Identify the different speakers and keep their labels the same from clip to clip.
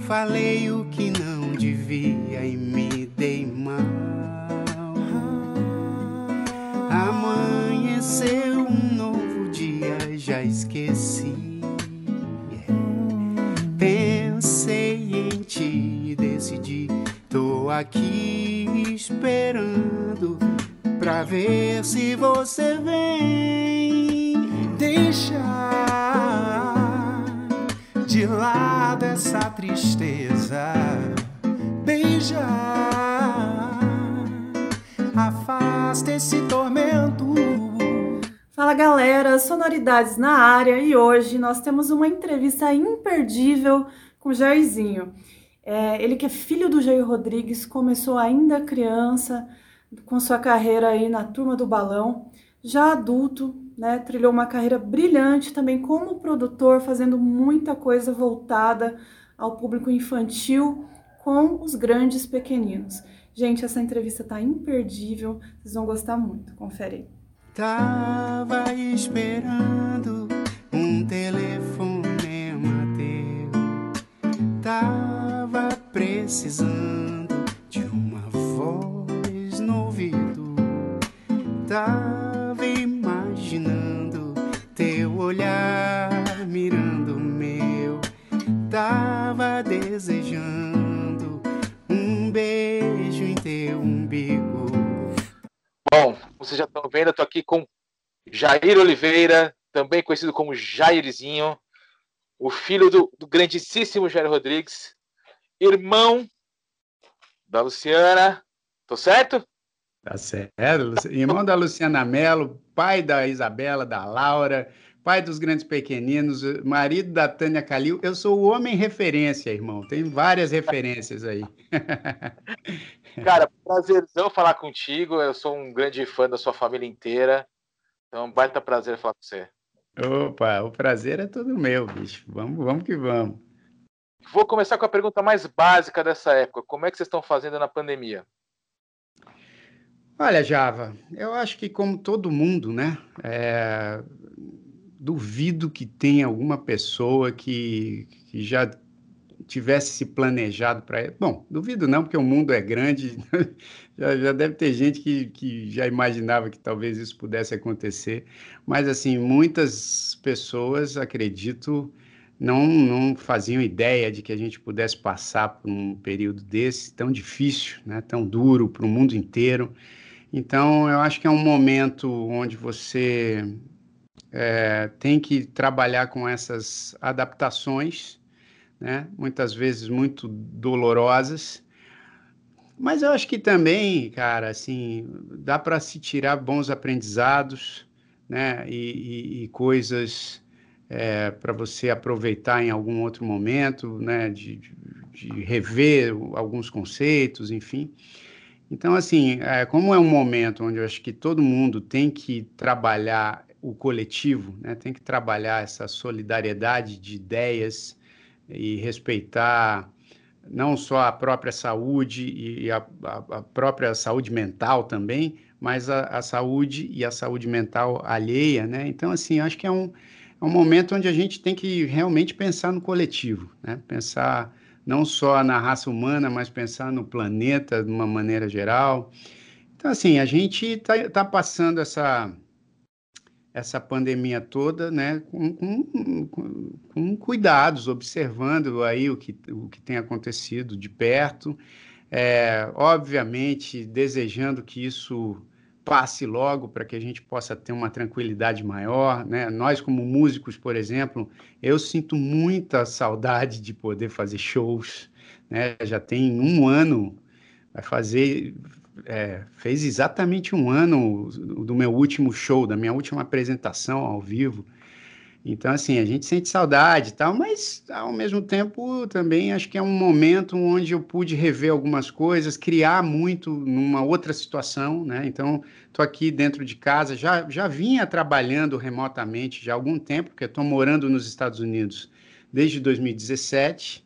Speaker 1: Falei o que não devia e me dei mal. Amanheceu um novo dia, já esqueci. Pensei em ti e decidi. Tô aqui esperando pra ver se você vem. Deixa de essa tristeza. Beija, afasta esse tormento.
Speaker 2: Fala galera, sonoridades na área e hoje nós temos uma entrevista imperdível com o Jairzinho. É, ele que é filho do Jair Rodrigues, começou ainda criança com sua carreira aí na turma do balão, já adulto, né, trilhou uma carreira brilhante também como produtor, fazendo muita coisa voltada ao público infantil com os grandes pequeninos. Gente, essa entrevista tá imperdível, vocês vão gostar muito. Confere aí.
Speaker 1: Tava esperando um telefonema teu. Tava precisando de uma voz no ouvido. Tava olhar mirando o meu. Tava desejando um beijo em teu umbigo.
Speaker 3: Bom, vocês já estão vendo, eu estou aqui com Jair Oliveira, também conhecido como Jairzinho, o filho do, do grandíssimo Jair Rodrigues, irmão da Luciana. Tô certo?
Speaker 1: Tá certo. Irmão da Luciana Mello, pai da Isabela, da Laura, pai dos grandes pequeninos, marido da Tânia Calil. Eu sou o homem referência, irmão. Tem várias referências aí.
Speaker 3: Cara, prazerzão falar contigo. Eu sou um grande fã da sua família inteira. Então, baita prazer falar com você.
Speaker 1: Opa, o prazer é todo meu, bicho. Vamos, vamos que vamos.
Speaker 3: Vou começar com a pergunta mais básica dessa época. Como é que vocês estão fazendo na pandemia?
Speaker 1: Olha, Java, eu acho que como todo mundo, né? É... Duvido que tenha alguma pessoa que, que já tivesse se planejado para. Bom, duvido não, porque o mundo é grande, já, já, deve ter gente que, que já imaginava que talvez isso pudesse acontecer, mas, assim, muitas pessoas, acredito, não, não faziam ideia de que a gente pudesse passar por um período desse tão difícil, né, tão duro para o mundo inteiro. Então, eu acho que é um momento onde você é, tem que trabalhar com essas adaptações né? muitas vezes muito dolorosas. Mas eu acho que também, cara, assim, dá para se tirar bons aprendizados, né? E, e, e coisas é, para você aproveitar em algum outro momento, né? De, de, rever alguns conceitos, enfim. Então, assim, é, como é um momento onde eu acho que todo mundo tem que trabalhar o coletivo, né? Tem que trabalhar essa solidariedade de ideias, e respeitar não só a própria saúde e a, a, a própria saúde mental também, mas a, a, saúde e a saúde mental alheia, né? Então, assim, acho que é um, é um momento onde a gente tem que realmente pensar no coletivo, né? Pensar não só na raça humana, mas pensar no planeta de uma maneira geral. Então, assim, a gente está tá passando essa essa pandemia toda, né, com, com, com, cuidados, observando aí o que, o que tem acontecido de perto, é, obviamente desejando que isso passe logo para que a gente possa ter uma tranquilidade maior, né? Nós como músicos, por exemplo, eu sinto muita saudade de poder fazer shows, né? Já tem um ano, vai fazer é, fez exatamente um ano do meu último show, da minha última apresentação ao vivo. Então, assim, a gente sente saudade e tal, mas ao mesmo tempo também acho que é um momento onde eu pude rever algumas coisas, criar muito numa outra situação, né? Então, estou aqui dentro de casa, já, já vinha trabalhando remotamente já há algum tempo, porque estou morando nos Estados Unidos desde 2017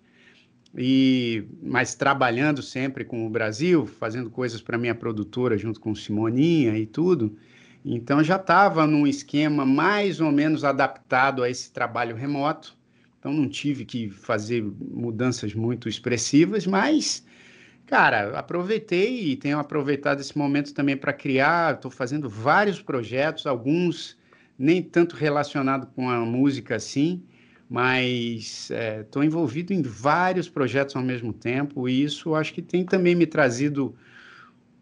Speaker 1: e mas trabalhando sempre com o Brasil, fazendo coisas para minha produtora junto com Simoninha e tudo. Então já estava num esquema mais ou menos adaptado a esse trabalho remoto, então não tive que fazer mudanças muito expressivas, mas Cara, aproveitei e tenho aproveitado esse momento também para criar. Estou fazendo vários projetos, alguns nem tanto relacionados com a música assim, mas estou é, envolvido em vários projetos ao mesmo tempo e isso acho que tem também me trazido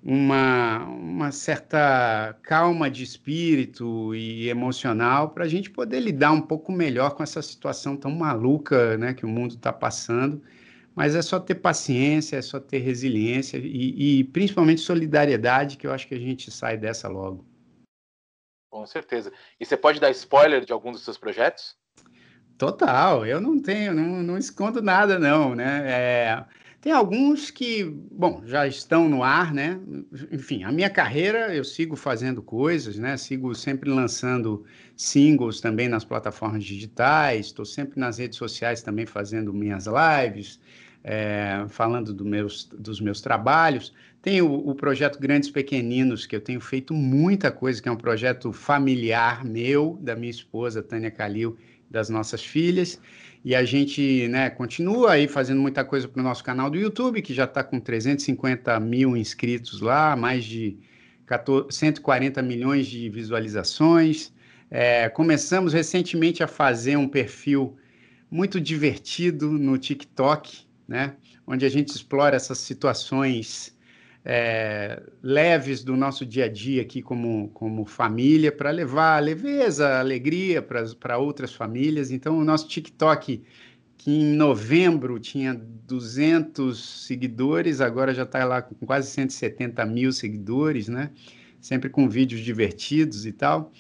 Speaker 1: uma, uma certa calma de espírito e emocional para a gente poder lidar um pouco melhor com essa situação tão maluca né, que o mundo está passando mas é só ter paciência, é só ter resiliência e, e, principalmente solidariedade, que eu acho que a gente sai dessa logo.
Speaker 3: Com certeza. E você pode dar spoiler de algum dos seus projetos?
Speaker 1: Total, eu não tenho, não, não escondo nada, não, né? É, tem alguns que, bom, já estão no ar, né? Enfim, a minha carreira eu sigo fazendo coisas, né? Sigo sempre lançando singles também nas plataformas digitais, estou sempre nas redes sociais também fazendo minhas lives, é, falando do meus, dos meus trabalhos. Tem o, o, projeto Grandes Pequeninos, que eu tenho feito muita coisa, que é um projeto familiar meu, da minha esposa, Tânia Calil, das nossas filhas. E a gente né, continua aí fazendo muita coisa para o nosso canal do YouTube, que já está com 350 mil inscritos lá, mais de 14, 140 milhões de visualizações. É, começamos recentemente a fazer um perfil muito divertido no TikTok, né? onde a gente explora essas situações é, leves do nosso dia a dia aqui como, como família, para levar leveza, alegria para outras famílias. Então, o nosso TikTok, que em novembro tinha 200 seguidores, agora já está lá com quase 170 mil seguidores, né? sempre com vídeos divertidos e tal.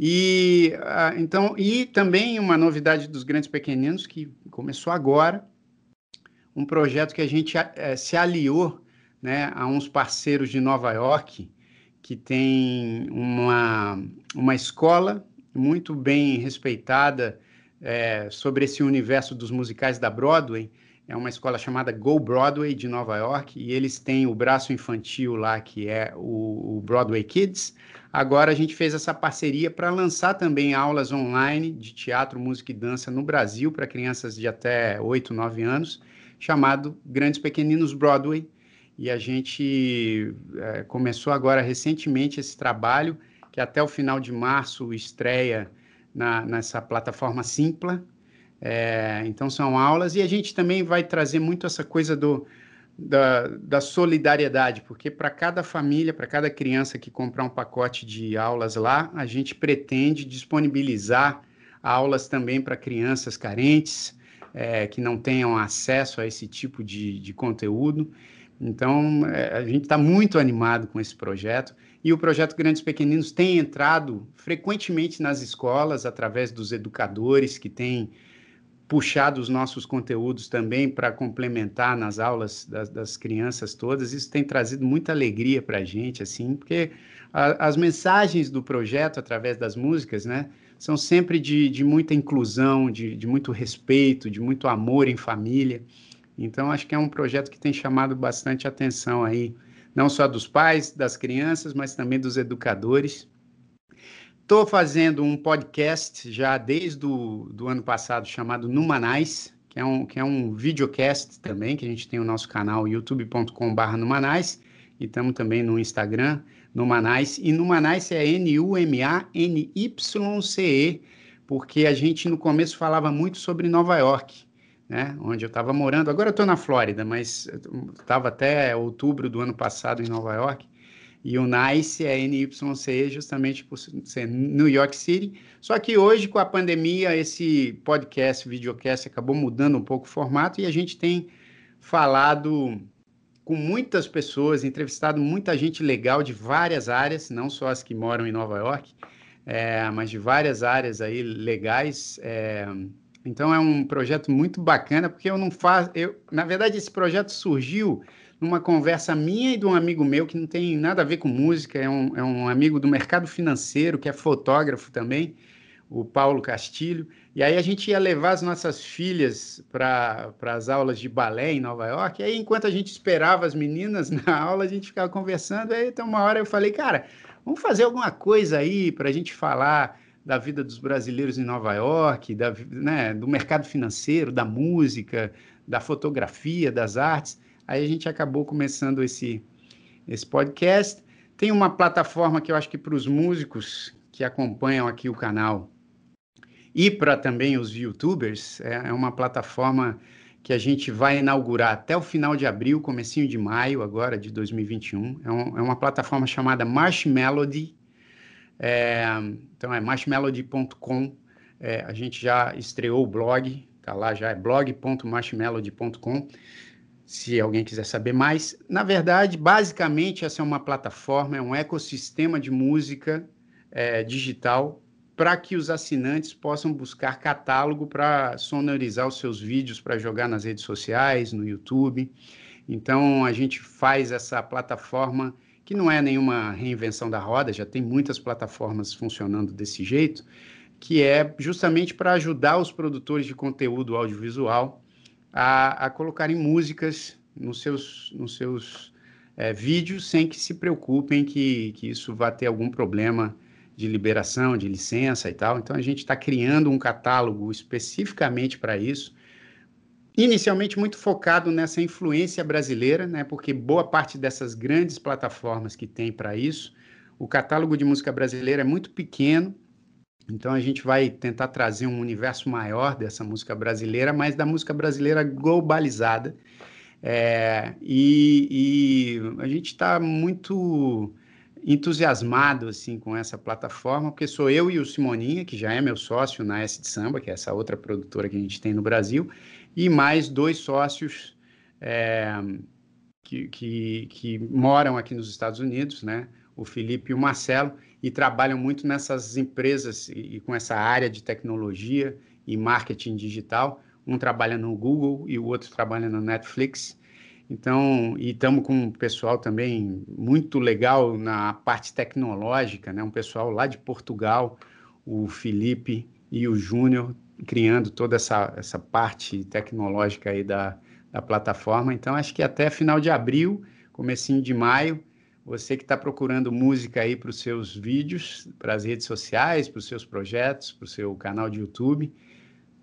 Speaker 1: E, ah, então, e também uma novidade dos grandes pequeninos que começou agora, um projeto que a gente é, se aliou né, a uns parceiros de Nova York que tem uma, uma escola muito bem respeitada é, sobre esse universo dos musicais da Broadway. É uma escola chamada Go Broadway de Nova York e eles têm o braço infantil lá que é o, o Broadway Kids. Agora a gente fez essa parceria para lançar também aulas online de teatro, música e dança no Brasil para crianças de até 8, 9 anos chamado Grandes Pequeninos Broadway. E a gente é, começou agora recentemente esse trabalho, que até o final de março estreia na, nessa plataforma Simpla. É, então, são aulas, e a gente também vai trazer muito essa coisa do, da, da solidariedade, porque para cada família, para cada criança que comprar um pacote de aulas lá, a gente pretende disponibilizar aulas também para crianças carentes, é, que não tenham acesso a esse tipo de, de conteúdo. Então, é, a gente está muito animado com esse projeto. E o projeto Grandes Pequeninos tem entrado frequentemente nas escolas, através dos educadores que têm puxado os nossos conteúdos também para complementar nas aulas das, das, crianças todas. Isso tem trazido muita alegria para a gente, assim, porque a, as mensagens do projeto, através das músicas, né, são sempre de, de muita inclusão, de, de muito respeito, de muito amor em família. Então, acho que é um projeto que tem chamado bastante atenção aí, não só dos pais, das crianças, mas também dos educadores. Estou fazendo um podcast já desde o do ano passado chamado Numanais, que é um, que é um videocast também, que a gente tem o nosso canal youtube.com.br Numanais, e estamos também no Instagram, Numanais. E Numanais é N-U-M-A-N-Y-C-E, porque a gente no começo falava muito sobre Nova York, né? Onde eu estava morando. Agora eu estou na Flórida, mas estava até outubro do ano passado em Nova York. E o NICE é NYCE justamente por ser New York City. Só que hoje, com a pandemia, esse podcast, videocast, acabou mudando um pouco o formato e a gente tem falado com muitas pessoas, entrevistado muita gente legal de várias áreas, não só as que moram em Nova York, é, mas de várias áreas aí legais. É, então é um projeto muito bacana, porque eu não faço. Eu, na verdade, esse projeto surgiu numa conversa minha e de um amigo meu que não tem nada a ver com música, é um, é um amigo do mercado financeiro, que é fotógrafo também, o Paulo Castilho. E aí a gente ia levar as nossas filhas para as aulas de balé em Nova York. E aí, enquanto a gente esperava as meninas na aula, a gente ficava conversando. Aí, então, uma hora eu falei, cara, vamos fazer alguma coisa aí para a gente falar da vida dos brasileiros em Nova York, da, né, do mercado financeiro, da música, da fotografia, das artes. Aí a gente acabou começando esse, esse podcast. Tem uma plataforma que eu acho que para os músicos que acompanham aqui o canal e para também os youtubers, é, é uma plataforma que a gente vai inaugurar até o final de abril, comecinho de maio agora, de 2021. É, um, é uma plataforma chamada Marshmelody. É, então é marshmelody.com. É, a gente já estreou o blog, tá lá já, é blog.marshmelody.com, se alguém quiser saber mais. Na verdade, basicamente, essa é uma plataforma, é um ecossistema de música é, digital para que os assinantes possam buscar catálogo para sonorizar os seus vídeos para jogar nas redes sociais, no YouTube. Então a gente faz essa plataforma que não é nenhuma reinvenção da roda, já tem muitas plataformas funcionando desse jeito, que é justamente para ajudar os produtores de conteúdo audiovisual a, a colocarem músicas nos seus, nos seus é, vídeos sem que se preocupem que, que isso vá ter algum problema de liberação, de licença e tal. Então a gente está criando um catálogo especificamente para isso. Inicialmente muito focado nessa influência brasileira, né? Porque boa parte dessas grandes plataformas que tem para isso, o catálogo de música brasileira é muito pequeno. Então a gente vai tentar trazer um universo maior dessa música brasileira, mas da música brasileira globalizada. É, e, e a gente está muito entusiasmado assim com essa plataforma, porque sou eu e o Simoninha, que já é meu sócio na S de Samba, que é essa outra produtora que a gente tem no Brasil, e mais dois sócios é, que, que, que, moram aqui nos Estados Unidos, né? O Felipe e o Marcelo, e trabalham muito nessas empresas e, e com essa área de tecnologia e marketing digital. Um trabalha no Google e o outro trabalha na Netflix. Então, e estamos com um pessoal também muito legal na parte tecnológica, né? Um pessoal lá de Portugal, o Felipe e o Júnior, criando toda essa, essa parte tecnológica aí da, da plataforma. Então, acho que até final de abril, comecinho de maio, você que está procurando música aí para os seus vídeos, para as redes sociais, para os seus projetos, para o seu canal de YouTube,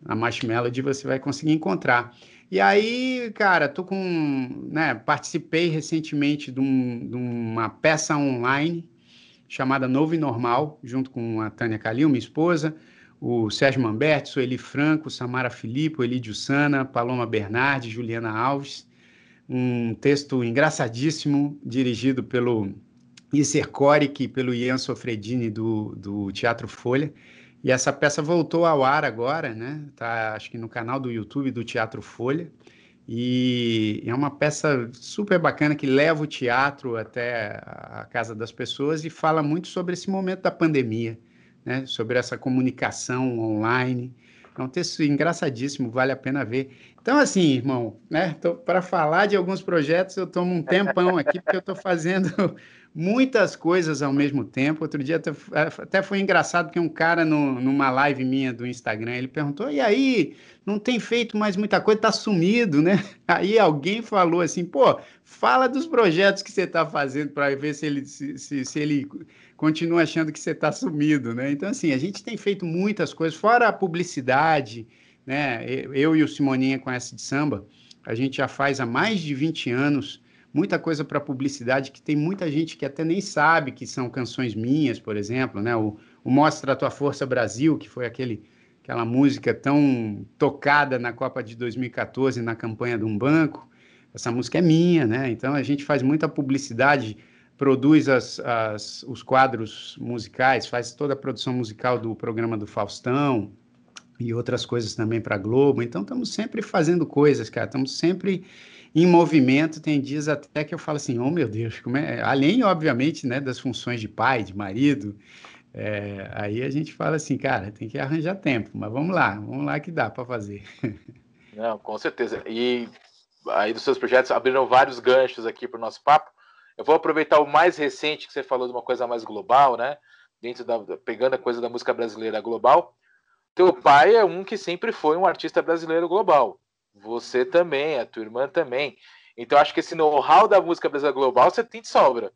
Speaker 1: a Marshmelody você vai conseguir encontrar. E aí, cara, tô com, né, participei recentemente de, um, de uma peça online chamada Novo e Normal, junto com a Tânia Calil, minha esposa, o Sérgio Mamberti, Sueli Franco, Samara Filippo, Elídio Sana, Paloma Bernardi, Juliana Alves. Um texto engraçadíssimo, dirigido pelo Isser Coric e pelo Ian Sofredini, do, do Teatro Folha. E essa peça voltou ao ar agora, né? Tá, acho que no canal do YouTube do Teatro Folha. E é uma peça super bacana que leva o teatro até a casa das pessoas e fala muito sobre esse momento da pandemia, né? Sobre essa comunicação online. É um texto engraçadíssimo, vale a pena ver. Então, assim, irmão, né? Para falar de alguns projetos, eu tomo um tempão aqui, porque eu estou fazendo muitas coisas ao mesmo tempo. Outro dia até, foi engraçado, porque um cara no, numa live minha do Instagram, ele perguntou, e aí, não tem feito mais muita coisa, tá sumido, né? Aí alguém falou assim, pô, fala dos projetos que você está fazendo para ver se ele, se, se, se ele continua achando que você está sumido, né? Então, assim, a gente tem feito muitas coisas, fora a publicidade, né? Eu e o Simoninha com essa de samba, a gente já faz há mais de 20 anos muita coisa para publicidade que tem muita gente que até nem sabe que são canções minhas, por exemplo, né? O, o Mostra a Tua Força Brasil, que foi aquele, aquela música tão tocada na Copa de 2014 na campanha de um banco. Essa música é minha, né? Então a gente faz muita publicidade produz as, as, os quadros musicais, faz toda a produção musical do programa do Faustão e outras coisas também para a Globo. Então, estamos sempre fazendo coisas, cara. Estamos sempre em movimento. Tem dias até que eu falo assim, oh meu Deus, como é? além, obviamente, né, das funções de pai, de marido. É, aí a gente fala assim, cara, tem que arranjar tempo, mas vamos lá, vamos lá que dá para fazer.
Speaker 3: Não, com certeza. E aí dos seus projetos abriram vários ganchos aqui para o nosso papo. Eu vou aproveitar o mais recente que você falou de uma coisa mais global, né? Dentro da pegando a coisa da música brasileira global. Teu pai é um que sempre foi um artista brasileiro global. Você também, a tua irmã também. Então acho que esse know-how da música brasileira global você tem de sobra.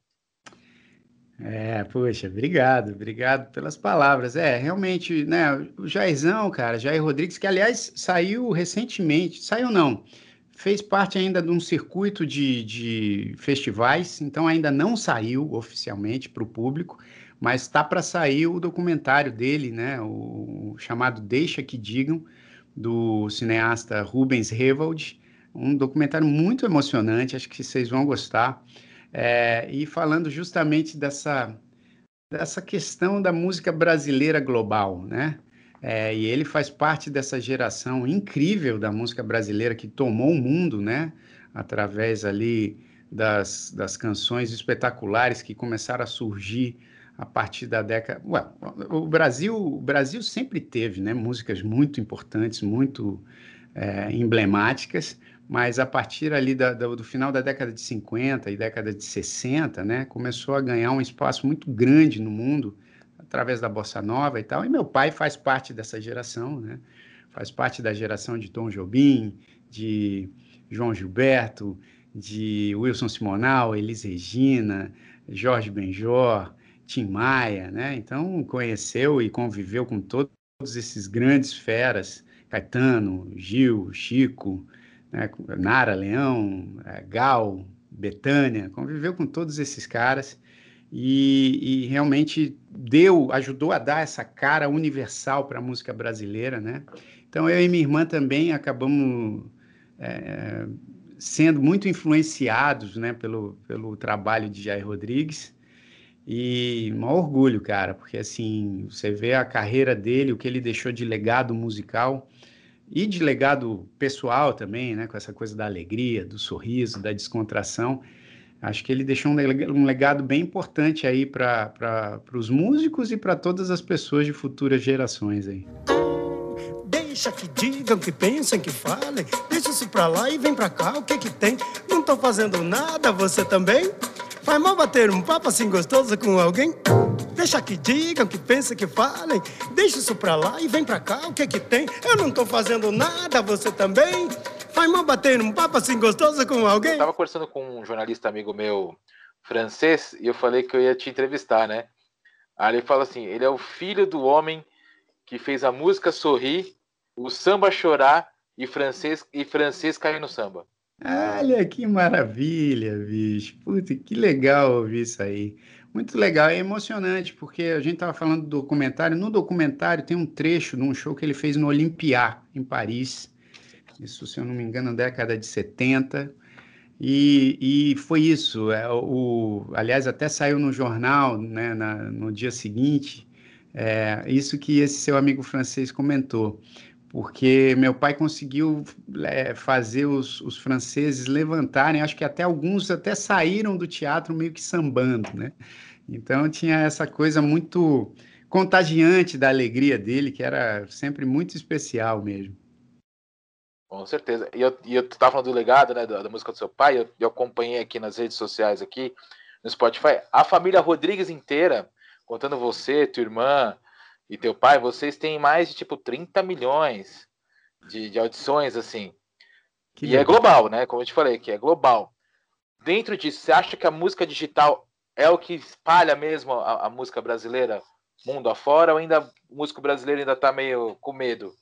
Speaker 1: É, poxa, obrigado, obrigado pelas palavras. É, realmente, né, o Jairzão, cara, Jair Rodrigues, que aliás saiu recentemente, saiu não, fez parte ainda de um circuito de, de festivais, então ainda não saiu oficialmente para o público, mas está para sair o documentário dele, né, o chamado Deixa que Digam, do cineasta Rubens Revold, um documentário muito emocionante, acho que vocês vão gostar. É, e falando justamente dessa, dessa questão da música brasileira global, né? É, e ele faz parte dessa geração incrível da música brasileira que tomou o mundo, né? Através ali das, das canções espetaculares que começaram a surgir a partir da década. Ué, o Brasil, o Brasil sempre teve, né? Músicas muito importantes, muito é, emblemáticas, mas a partir ali da, do, final da década de 50 e década de 60, né, começou a ganhar um espaço muito grande no mundo através da bossa nova e tal. E meu pai faz parte dessa geração, né? Faz parte da geração de Tom Jobim, de João Gilberto, de Wilson Simonal, Elis Regina, Jorge Benjor, Tim Maia, né? Então conheceu e conviveu com todos esses grandes feras, Caetano, Gil, Chico, né, Nara Leão, é, Gal, Betânia, conviveu com todos esses caras e, e, realmente deu, ajudou a dar essa cara universal para a música brasileira, né? Então eu e minha irmã também acabamos é, sendo muito influenciados, né, pelo, pelo trabalho de Jair Rodrigues e um orgulho, cara, porque assim você vê a carreira dele, o que ele deixou de legado musical e de legado pessoal também, né, com essa coisa da alegria, do sorriso, da descontração. Acho que ele deixou um legado bem importante aí para os músicos e para todas as pessoas de futuras gerações aí.
Speaker 4: Deixa que digam, que pensem, que falem. Deixa isso pra lá e vem pra cá, o que que tem? Não tô fazendo nada, você também? Vai mal bater um papo assim gostoso com alguém? Deixa que digam, que pensem, que falem. Deixa isso pra lá e vem pra cá, o que que tem? Eu não tô fazendo nada, você também? Vai mal bater um papo assim gostoso com alguém? Eu
Speaker 3: tava conversando com um jornalista amigo meu francês e eu falei que eu ia te entrevistar, né? Aí ele fala assim: ele é o filho do homem que fez a música sorrir, o samba chorar e francês e francês cair no samba.
Speaker 1: Olha que maravilha, bicho. Puta, que legal ouvir isso aí. Muito legal, é emocionante, porque a gente estava falando do documentário. No documentário tem um trecho de um show que ele fez no Olympia, em Paris. Isso, se eu não me engano, na década de 70. E, e foi isso. É, o, aliás, até saiu no jornal né, na, no dia seguinte. É, isso que esse seu amigo francês comentou porque meu pai conseguiu é, fazer os, os, franceses levantarem, acho que até alguns até saíram do teatro meio que sambando, né? Então tinha essa coisa muito contagiante da alegria dele, que era sempre muito especial mesmo.
Speaker 3: Com certeza. E eu, e eu tava falando do legado, né, da, da música do seu pai, eu, eu acompanhei aqui nas redes sociais, aqui no Spotify, a família Rodrigues inteira, contando você, tua irmã, e teu pai, vocês têm mais de tipo 30 milhões de, de audições, assim. Que e é global, né? Como eu te falei, que é global. Dentro disso, você acha que a música digital é o que espalha mesmo a, a música brasileira mundo afora ou ainda o músico brasileiro ainda está meio com medo?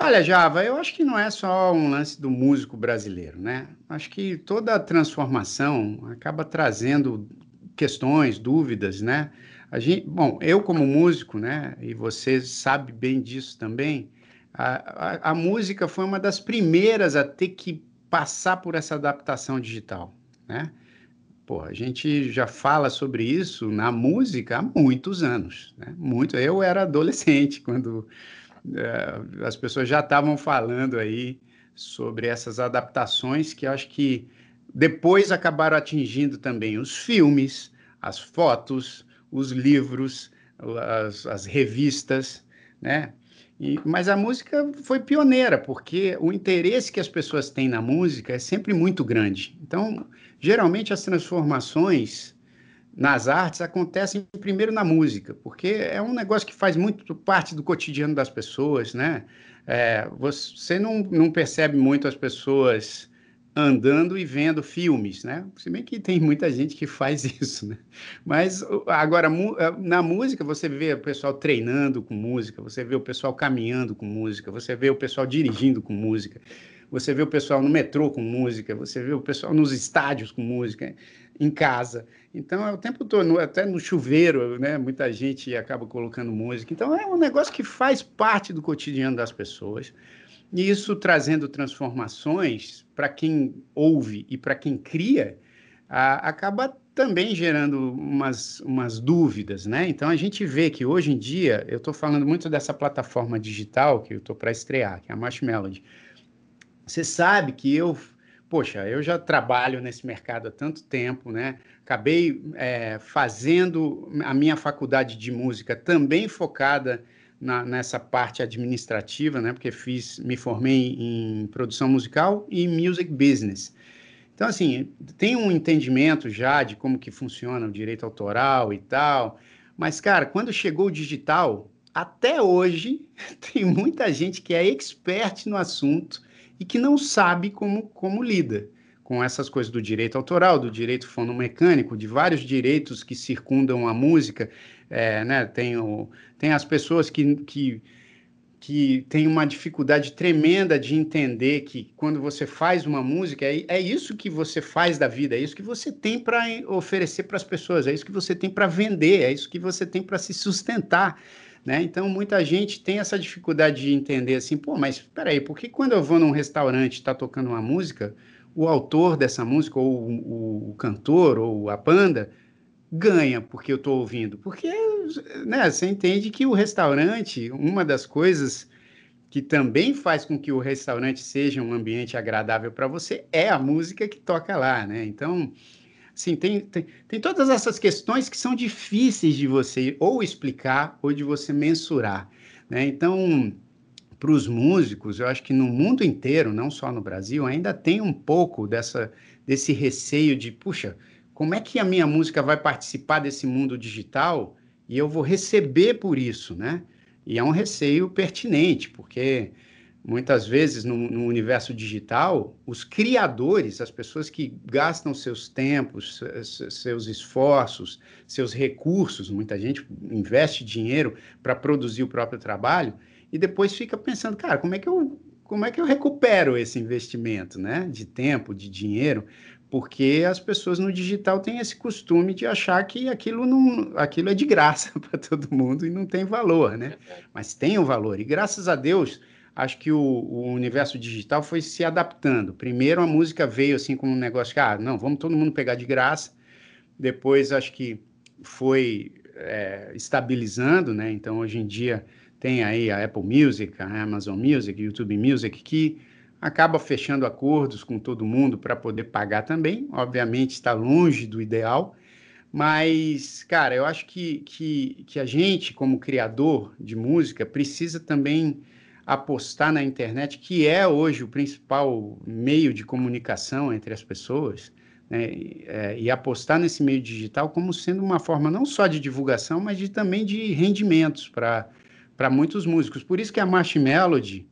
Speaker 1: Olha, Java, eu acho que não é só um lance do músico brasileiro, né? Acho que toda transformação acaba trazendo questões, dúvidas, né? A gente, bom, eu como músico, né, e você sabe bem disso também, a, a, a música foi uma das primeiras a ter que passar por essa adaptação digital, né? Pô, a gente já fala sobre isso na música há muitos anos, né? Muito. Eu era adolescente quando as pessoas já estavam falando aí sobre essas adaptações que acho que depois acabaram atingindo também os filmes, as fotos, os livros, as, as revistas, né? E, mas a música foi pioneira, porque o interesse que as pessoas têm na música é sempre muito grande. Então, geralmente as transformações nas artes acontecem primeiro na música, porque é um negócio que faz muito parte do cotidiano das pessoas, né? É, você não, não percebe muito as pessoas andando e vendo filmes, né? Se bem que tem muita gente que faz isso, né? Mas agora eh, na música você vê o pessoal treinando com música, você vê o pessoal caminhando com música, você vê o pessoal dirigindo com música, você vê o pessoal no metrô com música, você vê o pessoal nos estádios com música, em casa. Então é o tempo todo, até no chuveiro, né? Muita gente acaba colocando música. Então é um negócio que faz parte do cotidiano das pessoas. E isso trazendo transformações para quem ouve e para quem cria, a, acaba também gerando umas, umas dúvidas, né? Então a gente vê que hoje em dia, eu estou falando muito dessa plataforma digital que eu estou para estrear, que é a Marshmelody. Você sabe que eu, poxa, eu já trabalho nesse mercado há tanto tempo, né? Acabei é, fazendo a minha faculdade de música também focada na, nessa parte administrativa, né? Porque fiz, me formei em produção musical e music business. Então, assim, tem um entendimento já de como que funciona o direito autoral e tal. Mas, cara, quando chegou o digital, até hoje tem muita gente que é expert no assunto e que não sabe como, como lida com essas coisas do direito autoral, do direito fonomecânico, de vários direitos que circundam a música. É, né? tem, o, tem as pessoas que, que, que têm uma dificuldade tremenda de entender que quando você faz uma música, é, é isso que você faz da vida, é isso que você tem para oferecer para as pessoas, é isso que você tem para vender, é isso que você tem para se sustentar. Né? Então, muita gente tem essa dificuldade de entender assim, pô, mas espera aí, por que quando eu vou num restaurante e está tocando uma música, o autor dessa música, ou o, o, cantor, ou a banda, ganha porque eu estou ouvindo. Porque né, você entende que o restaurante, uma das coisas que também faz com que o restaurante seja um ambiente agradável para você é a música que toca lá, né? Então, assim, tem, tem, tem todas essas questões que são difíceis de você ou explicar ou de você mensurar, né? Então, para os músicos, eu acho que no mundo inteiro, não só no Brasil, ainda tem um pouco dessa, desse receio de, puxa, como é que a minha música vai participar desse mundo digital e eu vou receber por isso, né? E é um receio pertinente, porque muitas vezes no, no, universo digital, os criadores, as pessoas que gastam seus tempos, seus esforços, seus recursos, muita gente investe dinheiro para produzir o próprio trabalho, e depois fica pensando, cara, como é que eu como é que eu recupero esse investimento, né, de tempo, de dinheiro? Porque as pessoas no digital têm esse costume de achar que aquilo não, aquilo é de graça para todo mundo e não tem valor, né? Mas tem um valor. E graças a Deus, acho que o, o, universo digital foi se adaptando. Primeiro a música veio assim como um negócio que, ah, não, vamos todo mundo pegar de graça. Depois acho que foi é, estabilizando, né? Então hoje em dia tem aí a Apple Music, a Amazon Music, YouTube Music, que acaba fechando acordos com todo mundo para poder pagar também. Obviamente está longe do ideal, mas, cara, eu acho que, que, que a gente, como criador de música, precisa também apostar na internet, que é hoje o principal meio de comunicação entre as pessoas, né? É, e apostar nesse meio digital como sendo uma forma não só de divulgação, mas de, também de rendimentos para muitos músicos. Por isso que a March Melody,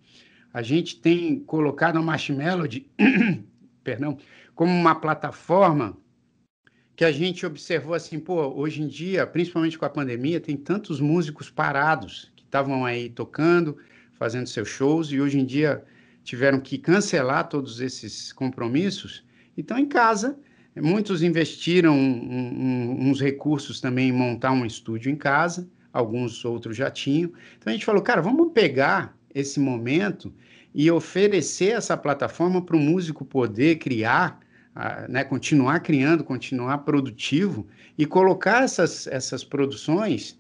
Speaker 1: a gente tem colocado a March Melody, perdão, como uma plataforma que a gente observou assim, pô, hoje em dia, principalmente com a pandemia, tem tantos músicos parados que estavam aí tocando, fazendo seus shows e hoje em dia tiveram que cancelar todos esses compromissos e estão em casa. Muitos investiram um, um, uns recursos também em montar um estúdio em casa alguns outros já tinham. Então a gente falou, cara, vamos pegar esse momento e oferecer essa plataforma para o músico poder criar, né, continuar criando, continuar produtivo e colocar essas, essas produções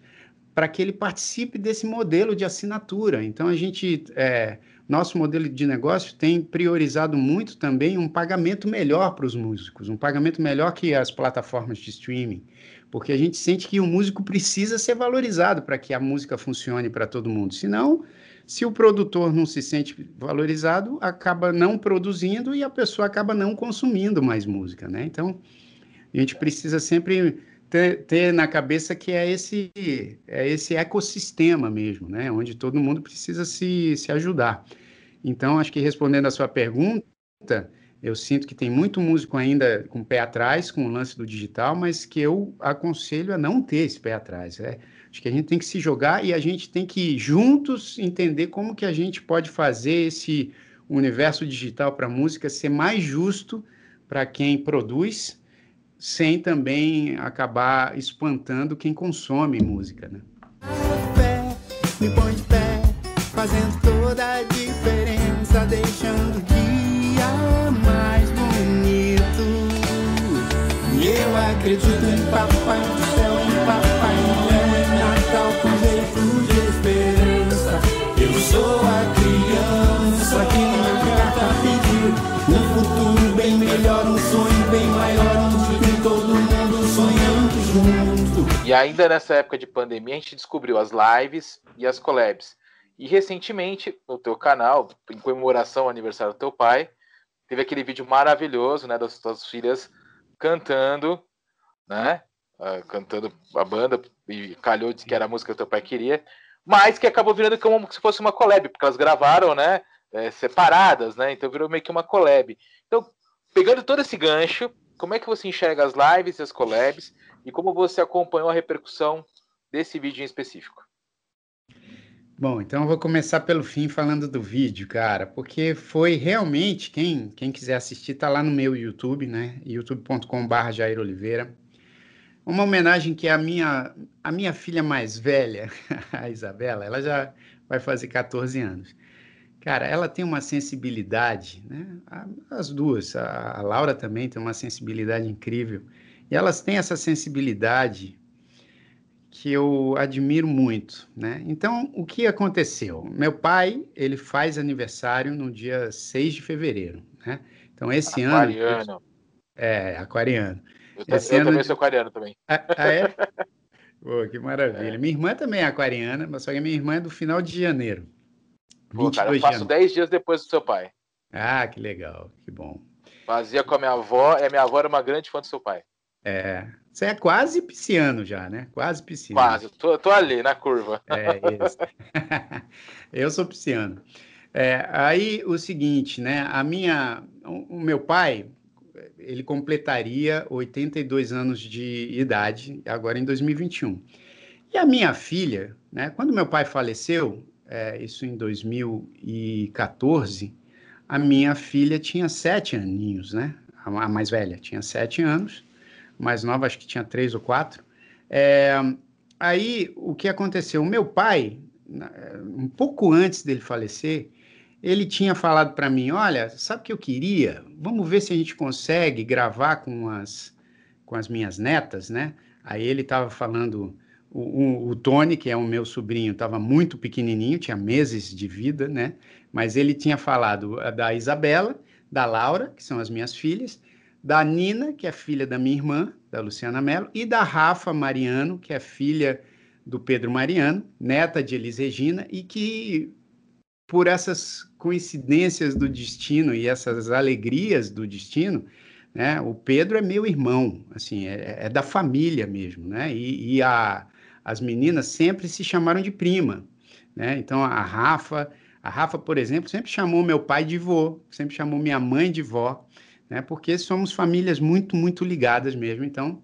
Speaker 1: para que ele participe desse modelo de assinatura. Então a gente, é, nosso modelo de negócio tem priorizado muito também um pagamento melhor para os músicos, um pagamento melhor que as plataformas de streaming porque a gente sente que o músico precisa ser valorizado para que a música funcione para todo mundo. Senão, se o produtor não se sente valorizado, acaba não produzindo e a pessoa acaba não consumindo mais música, né? Então, a gente precisa sempre ter, ter na cabeça que é esse, é esse ecossistema mesmo, né? Onde todo mundo precisa se, se ajudar. Então, acho que respondendo a sua pergunta, Eu sinto que tem muito músico ainda com o pé atrás com o lance do digital, mas que eu aconselho a não ter esse pé atrás. É, acho que a gente tem que se jogar e a gente tem que juntos entender como que a gente pode fazer esse universo digital para música ser mais justo para quem produz, sem também acabar espantando quem consome música, né? me põe de pé, fazendo toda a diferença, deixando o dia mais bonito. E eu acredito em Papai do Céu, em Papai Noel, em Natal com jeito de esperança. Eu sou a criança que minha carta pediu um futuro bem melhor, um
Speaker 3: E ainda nessa época de pandemia, a gente descobriu as lives e as collabs. E recentemente, no teu canal, em comemoração ao aniversário do teu pai, teve aquele vídeo maravilhoso, né, das tuas filhas cantando, né, uh, cantando a banda, e calhou de que era a música que teu pai queria, mas que acabou virando como se fosse uma collab, porque elas gravaram, né, é, separadas, né, então virou meio que uma collab. Então, pegando todo esse gancho, como é que você enxerga as lives e as collabs, e como você acompanhou a repercussão desse vídeo em específico?
Speaker 1: Bom, então eu vou começar pelo fim falando do vídeo, cara, porque foi realmente, quem, quem quiser assistir, tá lá no meu YouTube, né? youtube.com.br Jair Oliveira. Uma homenagem que a minha, a minha filha mais velha, a Isabela, ela já vai fazer 14 anos. Cara, ela tem uma sensibilidade, né? As duas, a, a Laura também tem uma sensibilidade incrível. E elas têm essa sensibilidade que eu admiro muito, né? Então, o que aconteceu? Meu pai, ele faz aniversário no dia 6 de fevereiro, né? Então, esse
Speaker 3: aquariano.
Speaker 1: ano... É, aquariano.
Speaker 3: Eu, esse eu ano... também sou aquariano também.
Speaker 1: Ah, ah é? Pô, que maravilha. É. Minha irmã também é aquariana, mas só que minha irmã é do final de janeiro.
Speaker 3: Pô, cara, eu faço 10 dias depois do seu pai.
Speaker 1: Ah, que legal, que bom.
Speaker 3: Fazia com a minha avó, e a minha avó era uma grande fã do seu pai.
Speaker 1: É, você é quase pisciano já, né? Quase pisciano.
Speaker 3: Quase, tô, tô ali na curva.
Speaker 1: É isso. eu sou pisciano. É, aí o seguinte, né? A minha, o, o meu pai, ele completaria 82 anos de idade agora em 2021. E a minha filha, né? Quando meu pai faleceu, é, isso em 2014, a minha filha tinha sete aninhos, né? A mais velha tinha sete anos mais nova, acho que tinha três ou quatro. É, aí, o que aconteceu? O meu pai, um pouco antes dele falecer, ele tinha falado para mim: Olha, sabe o que eu queria? Vamos ver se a gente consegue gravar com as, com as minhas netas, né? Aí ele estava falando. O, o, o, Tony, que é o meu sobrinho, estava muito pequenininho, tinha meses de vida, né? Mas ele tinha falado da Isabela, da Laura, que são as minhas filhas, da Nina, que é filha da minha irmã, da Luciana Mello, e da Rafa Mariano, que é filha do Pedro Mariano, neta de Elis Regina, e que, por essas coincidências do destino e essas alegrias do destino, né, o Pedro é meu irmão, assim, é, é da família mesmo, né, e, e a, as meninas sempre se chamaram de prima, né, então a Rafa, a Rafa, por exemplo, sempre chamou meu pai de vô, sempre chamou minha mãe de vó, né? Porque somos famílias muito, muito ligadas mesmo. Então,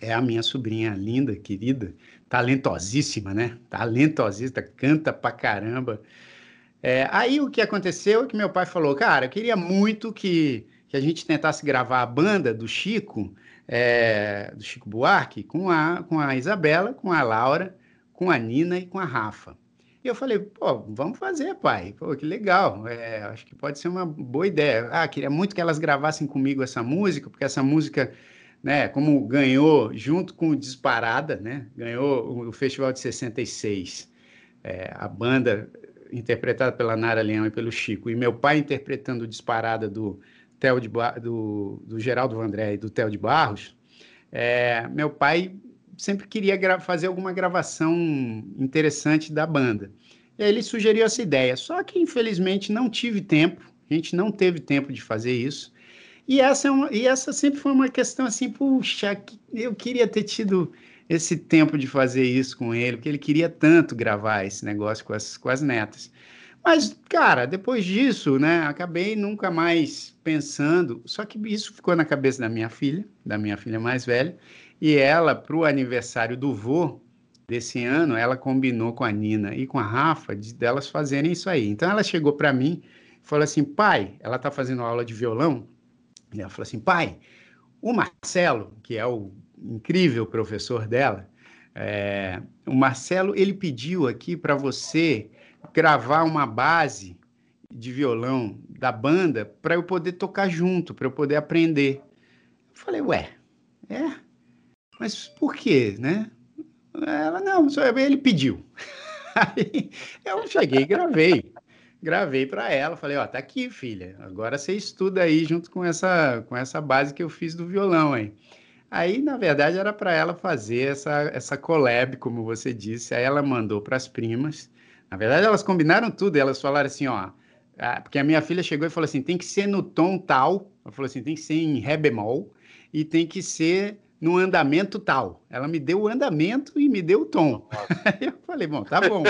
Speaker 1: é a minha sobrinha linda, querida, talentosíssima, né? Talentosíssima, canta pra caramba. É, aí o que aconteceu é que meu pai falou, cara, eu queria muito que, que a gente tentasse gravar a banda do Chico, é, do Chico Buarque, com a, com a Isabela, com a Laura, com a Nina e com a Rafa. E eu falei, pô, vamos fazer, pai. Pô, que legal. É, acho que pode ser uma boa ideia. Ah, queria muito que elas gravassem comigo essa música, porque essa música, né, como ganhou junto com Disparada, né, ganhou o Festival de 66. É, a banda interpretada pela Nara Leão e pelo Chico, e meu pai interpretando Disparada do, Theo de do, do Geraldo Vandré e do Theo de Barros, é, meu pai sempre queria fazer alguma gravação interessante da banda. E aí ele sugeriu essa ideia, só que infelizmente não tive tempo, a gente não teve tempo de fazer isso. E essa, é uma, e essa sempre foi uma questão assim, puxa, eu queria ter tido esse tempo de fazer isso com ele, porque ele queria tanto gravar esse negócio com as, com as netas. Mas, cara, depois disso, né, acabei nunca mais pensando. Só que isso ficou na cabeça da minha filha, da minha filha mais velha, e ela, para o aniversário do vô desse ano, ela combinou com a Nina e com a Rafa de delas fazerem isso aí. Então ela chegou para mim e falou assim: pai, ela está fazendo aula de violão, e ela falou assim: pai, o Marcelo, que é o incrível professor dela, é, o Marcelo ele pediu aqui para você gravar uma base de violão da banda para eu poder tocar junto, para eu poder aprender. Eu falei, ué, é? Mas por quê, né? Ela, não, só ele pediu. Aí eu cheguei e gravei. Gravei para ela, falei, ó, tá aqui, filha. Agora você estuda aí junto com essa com essa base que eu fiz do violão aí. Aí, na verdade, era para ela fazer essa, essa collab, como você disse. Aí ela mandou para as primas. Na verdade, elas combinaram tudo. Elas falaram assim, ó, porque a minha filha chegou e falou assim, tem que ser no tom tal. Ela falou assim, tem que ser em ré bemol e tem que ser no andamento tal. Ela me deu o andamento e me deu o tom. Eu falei, bom, tá bom.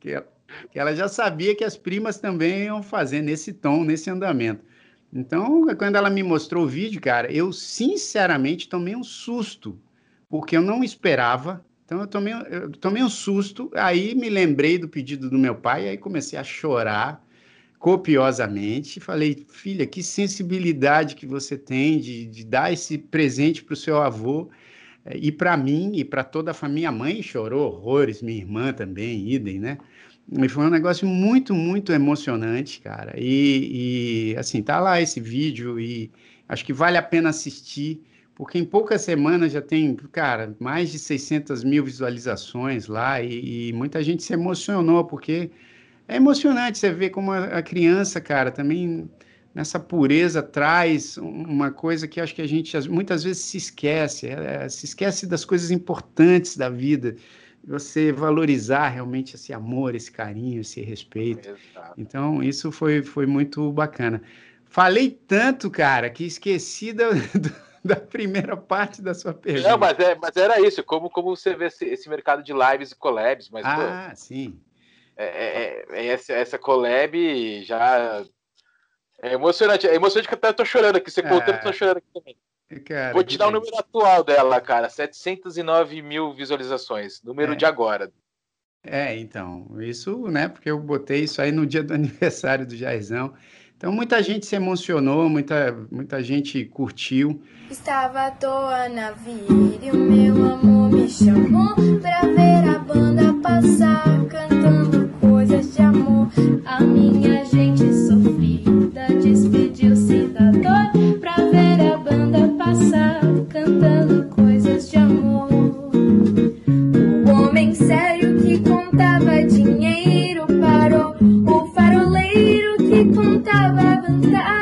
Speaker 1: que, ela, que ela já sabia que as primas também iam fazer nesse tom, nesse andamento. Então, quando ela me mostrou o vídeo, cara, eu sinceramente tomei um susto, porque eu não esperava então eu tomei, eu tomei um susto, aí me lembrei do pedido do meu pai, aí comecei a chorar copiosamente. Falei, filha, que sensibilidade que você tem de, de dar esse presente para o seu avô e para mim e para toda a família. Minha mãe chorou horrores, minha irmã também, idem, né? E foi um negócio muito, muito emocionante, cara. E, e assim, tá lá esse vídeo e acho que vale a pena assistir porque em poucas semanas já tem, cara, mais de 600 mil visualizações lá e, e muita gente se emocionou, porque é emocionante você ver como a, a, criança, cara, também nessa pureza traz uma coisa que acho que a gente muitas vezes se esquece, é, é, se esquece das coisas importantes da vida, você valorizar realmente esse amor, esse carinho, esse respeito. Exato. Então, isso foi, foi muito bacana. Falei tanto, cara, que esqueci do, do da primeira parte da sua pergunta.
Speaker 3: Não, mas, é, mas era isso, como, como você vê esse, esse mercado de lives e collabs. Mas,
Speaker 1: ah, pô, sim.
Speaker 3: É, é, é, essa, essa collab já é emocionante. É emocionante que até eu tô chorando aqui. Você é. contando, eu tô chorando aqui também. Cara, Vou te dar o número atual dela, cara. 709 mil visualizações. Número é. de agora.
Speaker 1: É, então. Isso, né? Porque eu botei isso aí no dia do aniversário do Jairzão. Então, muita gente se emocionou, muita, muita gente curtiu.
Speaker 5: Estava à toa na vida e o meu amor me chamou pra ver a banda passar, cantando coisas de amor. A minha gente sofrida despediu-se da dor pra ver a banda passar, cantando coisas كنت أبا بنت
Speaker 1: أبا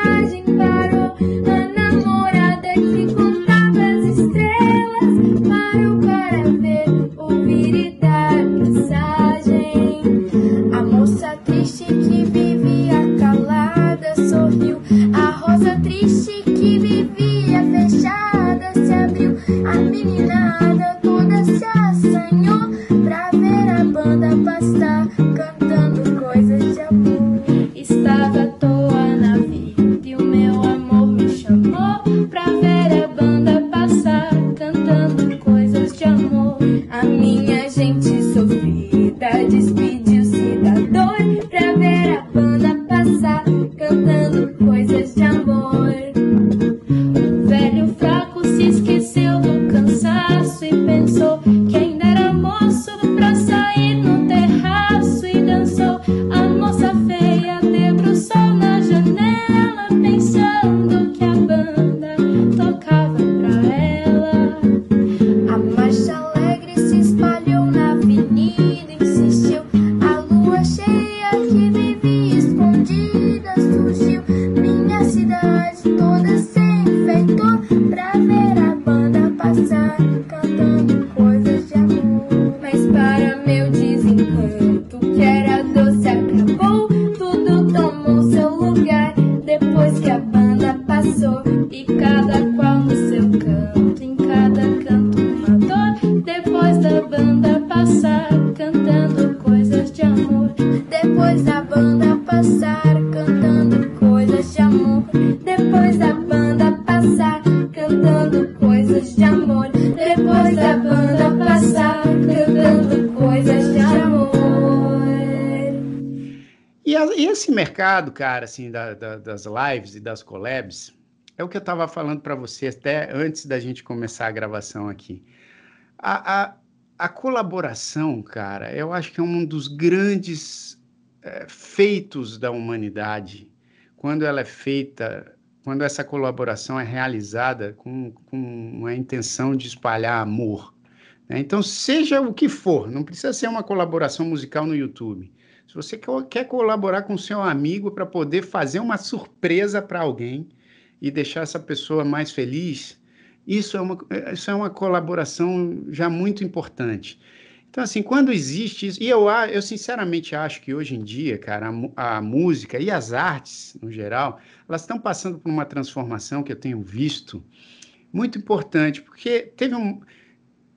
Speaker 1: cara, assim, da, da, das lives e das collabs, é o que eu estava falando para você até antes da gente começar a gravação aqui. A, a, a colaboração, cara, eu acho que é um dos grandes é, feitos da humanidade, quando ela é feita, quando essa colaboração é realizada com, com a intenção de espalhar amor. Né? Então, seja o que for, não precisa ser uma colaboração musical no YouTube. Se você quer colaborar com seu amigo para poder fazer uma surpresa para alguém e deixar essa pessoa mais feliz, isso é uma, isso é uma colaboração já muito importante. Então, assim, quando existe isso, e eu, eu sinceramente acho que hoje em dia, cara, a, a música e as artes, no geral, elas estão passando por uma transformação que eu tenho visto muito importante, porque teve um.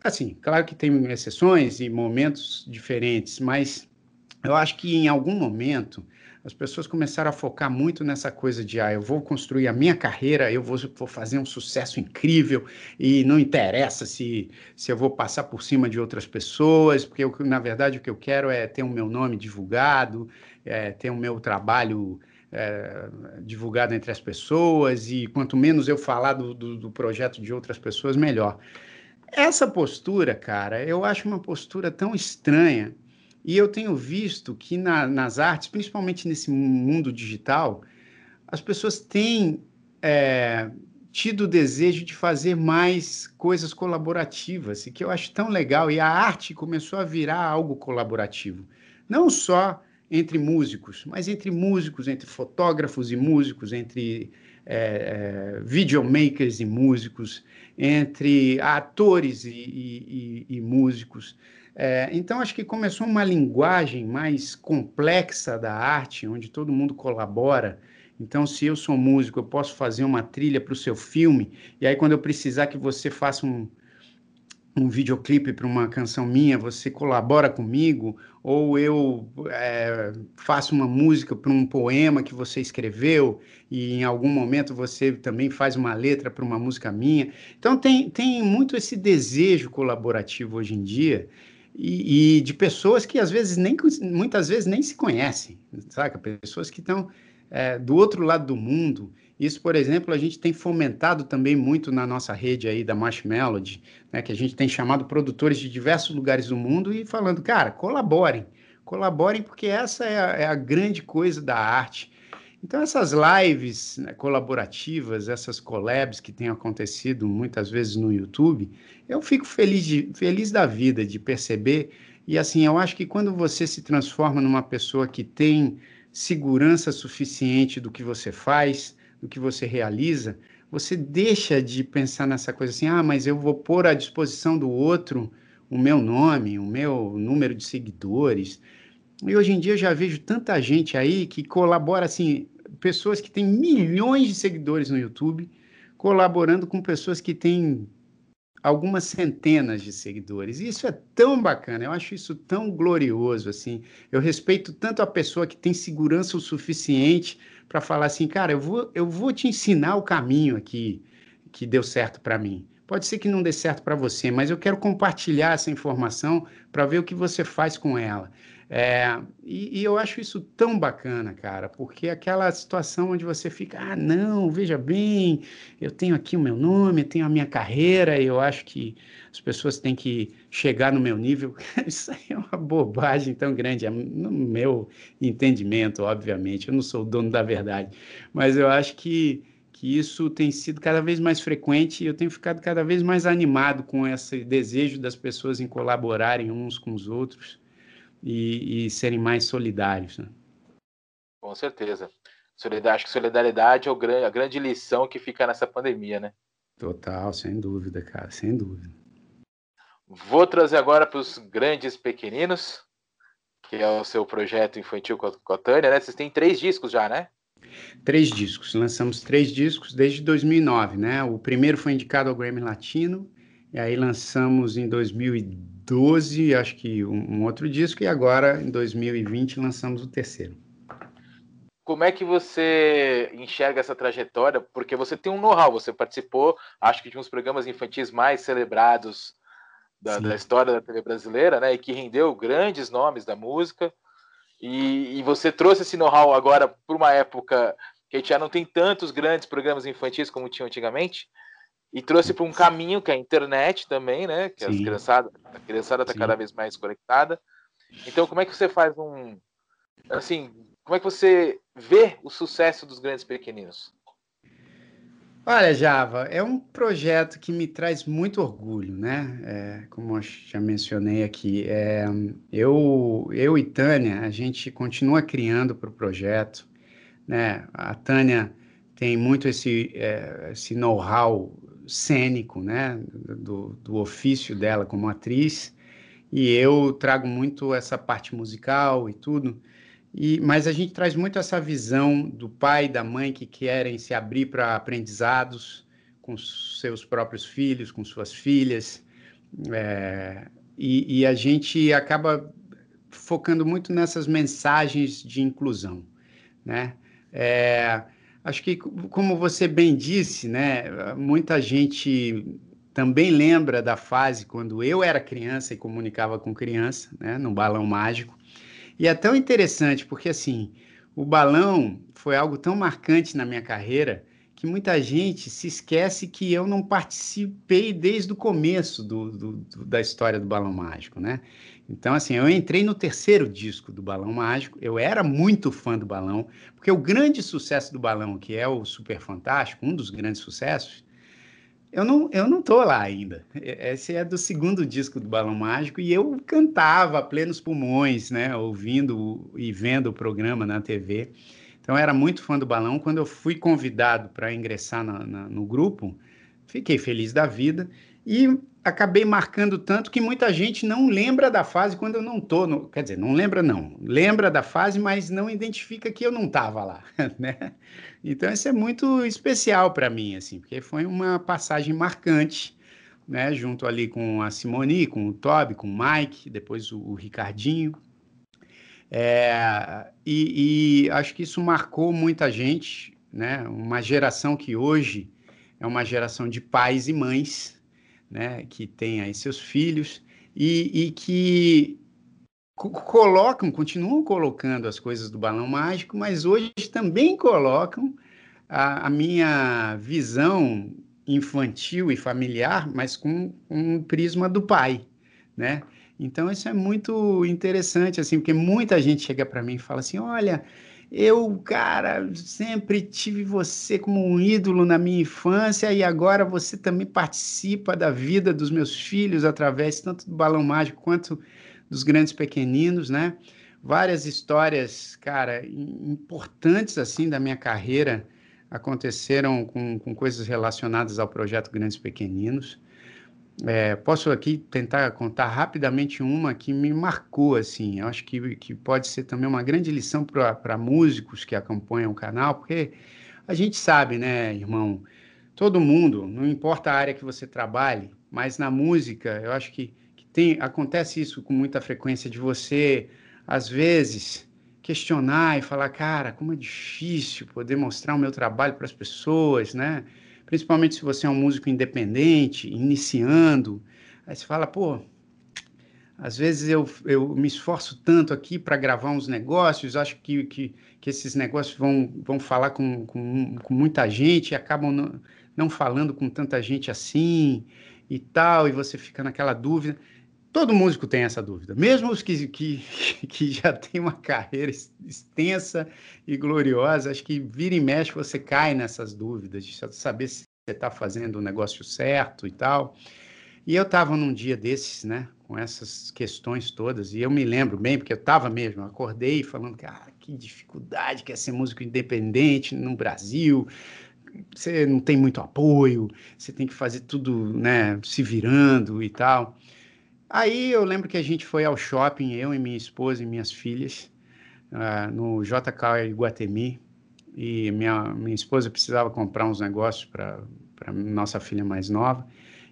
Speaker 1: Assim, claro que tem exceções e momentos diferentes, mas eu acho que em algum momento as pessoas começaram a focar muito nessa coisa de, ah, eu vou construir a minha carreira, eu vou, vou fazer um sucesso incrível e não interessa se, se eu vou passar por cima de outras pessoas, porque eu, na verdade o que eu quero é ter o meu nome divulgado, é, ter o meu trabalho é, divulgado entre as pessoas e quanto menos eu falar do, do, do projeto de outras pessoas, melhor. Essa postura, cara, eu acho uma postura tão estranha e eu tenho visto que na, nas artes, principalmente nesse mundo digital, as pessoas têm é, tido o desejo de fazer mais coisas colaborativas, e que eu acho tão legal. E a arte começou a virar algo colaborativo. Não só entre músicos, mas entre músicos, entre fotógrafos e músicos, entre é, é, videomakers e músicos, entre atores e, e, e, e músicos. É, então, acho que começou uma linguagem mais complexa da arte, onde todo mundo colabora. Então, se eu sou músico, eu posso fazer uma trilha para o seu filme, e aí, quando eu precisar que você faça um, um videoclipe para uma canção minha, você colabora comigo, ou eu é, faço uma música para um poema que você escreveu e em algum momento você também faz uma letra para uma música minha. Então tem, tem muito esse desejo colaborativo hoje em dia e, e, de pessoas que às vezes nem muitas vezes nem se conhecem, saca? Pessoas que estão é, do outro lado do mundo. Isso, por exemplo, a gente tem fomentado também muito na nossa rede aí da Marshmallow, né, que a gente tem chamado produtores de diversos lugares do mundo e falando, cara, colaborem, colaborem porque essa é a, é a grande coisa da arte então, essas lives né, colaborativas, essas collabs que têm acontecido muitas vezes no YouTube, eu fico feliz, de, feliz da vida de perceber. E assim, eu acho que quando você se transforma numa pessoa que tem segurança suficiente do que você faz, do que você realiza, você deixa de pensar nessa coisa assim: ah, mas eu vou pôr à disposição do outro o meu nome, o meu número de seguidores. E hoje em dia eu já vejo tanta gente aí que colabora assim, pessoas que têm milhões de seguidores no YouTube, colaborando com pessoas que têm algumas centenas de seguidores. E isso é tão bacana, eu acho isso tão glorioso assim. Eu respeito tanto a pessoa que tem segurança o suficiente para falar assim, cara, eu vou, eu vou te ensinar o caminho aqui que deu certo para mim. Pode ser que não dê certo para você, mas eu quero compartilhar essa informação para ver o que você faz com ela. É, e, e, eu acho isso tão bacana, cara, porque aquela situação onde você fica, ah, não, veja bem, eu tenho aqui o meu nome, tenho a minha carreira, e eu acho que as pessoas têm que chegar no meu nível. Isso aí é uma bobagem tão grande, é no meu entendimento, obviamente, eu não sou o dono da verdade, mas eu acho que, que isso tem sido cada vez mais frequente e eu tenho ficado cada vez mais animado com esse desejo das pessoas em colaborarem uns com os outros e, e serem mais solidários. Né?
Speaker 3: Com certeza. Acho que solidariedade é a grande lição que fica nessa pandemia, né?
Speaker 1: Total, sem dúvida, cara, sem dúvida.
Speaker 3: Vou trazer agora para os grandes pequeninos, que é o seu projeto infantil com a Tânia, né? Vocês têm três discos já, né?
Speaker 1: Três discos, lançamos três discos desde 2009, né? O primeiro foi indicado ao Grammy Latino, e aí lançamos em 2012, acho que um, um outro disco, e agora em 2020 lançamos o terceiro.
Speaker 3: Como é que você enxerga essa trajetória? Porque você tem um know-how, você participou, acho que de uns programas infantis mais celebrados da, da, história da TV brasileira, né? E que rendeu grandes nomes da música. E, e você trouxe esse know-how agora para uma época que já não tem tantos grandes programas infantis como tinha antigamente, e trouxe para um caminho que é a internet também, né? Que as criançada, a criançada está cada vez mais conectada. Então, como é que você faz um. Assim, como é que você vê o sucesso dos grandes pequeninos?
Speaker 1: Olha, Java, é um projeto que me traz muito orgulho, né? É, como eu já mencionei aqui, é, eu, eu e Tânia, a gente continua criando para o projeto, né? A Tânia tem muito esse, é, esse know-how cênico, né? Do, do ofício dela como atriz, e eu trago muito essa parte musical e tudo. E, mas a gente traz muito essa visão do pai e da mãe que querem se abrir para aprendizados com seus próprios filhos, com suas filhas. É, e, e, a gente acaba focando muito nessas mensagens de inclusão, né? É, acho que, como você bem disse, né, muita gente também lembra da fase quando eu era criança e comunicava com criança, né, no Balão Mágico, e é tão interessante porque, assim, o balão foi algo tão marcante na minha carreira que muita gente se esquece que eu não participei desde o começo do, do, do, da história do Balão Mágico, né? Então, assim, eu entrei no terceiro disco do Balão Mágico, eu era muito fã do Balão, porque o grande sucesso do Balão, que é o Super Fantástico, um dos grandes sucessos, eu não, eu não tô lá ainda. Esse é do segundo disco do Balão Mágico e eu cantava a plenos pulmões, né? Ouvindo e vendo o programa na TV. Então, eu era muito fã do Balão. Quando eu fui convidado para ingressar na, na, no grupo, fiquei feliz da vida e acabei marcando tanto que muita gente não lembra da fase quando eu não tô no, quer dizer, não lembra não, lembra da fase, mas não identifica que eu não estava lá, né? Então isso é muito especial para mim assim, porque foi uma passagem marcante, né, junto ali com a Simone, com o Toby, com o Mike, depois o, o Ricardinho. É, e, e acho que isso marcou muita gente, né? Uma geração que hoje é uma geração de pais e mães, né, que tem aí seus filhos e, e que colocam, continuam colocando as coisas do balão mágico, mas hoje também colocam a, a minha visão infantil e familiar, mas com um prisma do pai, né? Então isso é muito interessante assim, porque muita gente chega para mim e fala assim: "Olha, eu, cara, sempre tive você como um ídolo na minha infância e agora você também participa da vida dos meus filhos através tanto do Balão Mágico quanto dos Grandes Pequeninos, né? Várias histórias, cara, importantes assim da minha carreira aconteceram com, com coisas relacionadas ao projeto Grandes Pequeninos. É, posso aqui tentar contar rapidamente uma que me marcou, assim, eu acho que, que pode ser também uma grande lição para músicos que acompanham o canal, porque a gente sabe, né, irmão, todo mundo, não importa a área que você trabalhe, mas na música, eu acho que, que tem, acontece isso com muita frequência, de você, às vezes, questionar e falar, cara, como é difícil poder mostrar o meu trabalho para as pessoas, né? Principalmente se você é um músico independente, iniciando. Aí você fala, pô, às vezes eu, eu me esforço tanto aqui para gravar uns negócios, acho que, que, que, esses negócios vão, vão falar com, com, com muita gente e acabam não, não falando com tanta gente assim e tal, e você fica naquela dúvida. Todo músico tem essa dúvida, mesmo os que, que, que já têm uma carreira extensa e gloriosa, acho que vira e mexe você cai nessas dúvidas de saber se você está fazendo o negócio certo e tal. E eu estava num dia desses, né, com essas questões todas, e eu me lembro bem, porque eu estava mesmo, acordei falando, cara, que dificuldade que é ser músico independente no Brasil, você não tem muito apoio, você tem que fazer tudo, né, se virando e tal. Aí eu lembro que a gente foi ao shopping, eu e minha esposa e minhas filhas, uh, no JK Iguatemi, e minha, minha esposa precisava comprar uns negócios para nossa filha mais nova.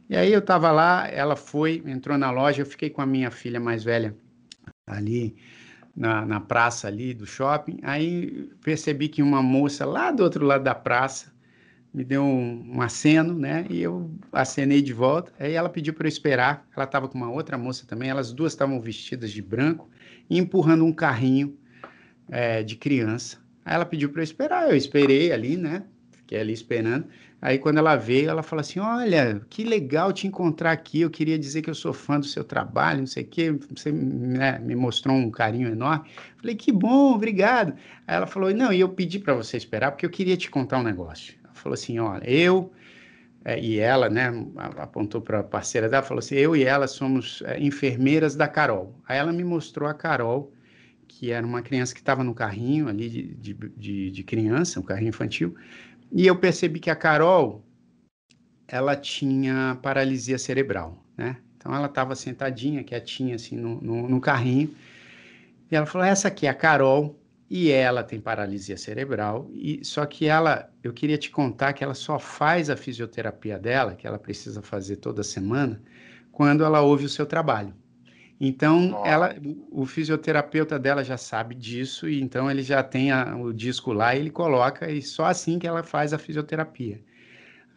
Speaker 1: E aí eu estava lá, ela foi, entrou na loja, eu fiquei com a minha filha mais velha ali na, na praça ali do shopping. Aí percebi que uma moça lá do outro lado da praça me deu um, um, aceno, né? E eu acenei de volta. Aí ela pediu para eu esperar. Ela estava com uma outra moça também. Elas duas estavam vestidas de branco empurrando um carrinho é, de criança. Aí ela pediu para eu esperar, eu esperei ali, né? Fiquei ali esperando. Aí quando ela veio, ela falou assim: Olha, que legal te encontrar aqui. Eu queria dizer que eu sou fã do seu trabalho, não sei o quê. Você né, me mostrou um carinho enorme. Falei, que bom, obrigado. Aí ela falou: Não, e eu pedi para você esperar porque eu queria te contar um negócio. Falou assim: Olha, eu. É, e ela, né, apontou para a parceira dela, falou assim: Eu e ela somos é, enfermeiras da Carol. Aí ela me mostrou a Carol, que era uma criança que estava no carrinho ali de, de, de, de criança, um carrinho infantil e eu percebi que a Carol, ela tinha paralisia cerebral, né? Então ela estava sentadinha, quietinha, assim, no, no, no, carrinho. E ela falou: essa aqui é a Carol, e ela tem paralisia cerebral. E só que ela, eu queria te contar que ela só faz a fisioterapia dela, que ela precisa fazer toda semana, quando ela ouve o seu trabalho. Então, ela, o fisioterapeuta dela já sabe disso, e então ele já tem a, o disco lá, e ele coloca, e só assim que ela faz a fisioterapia.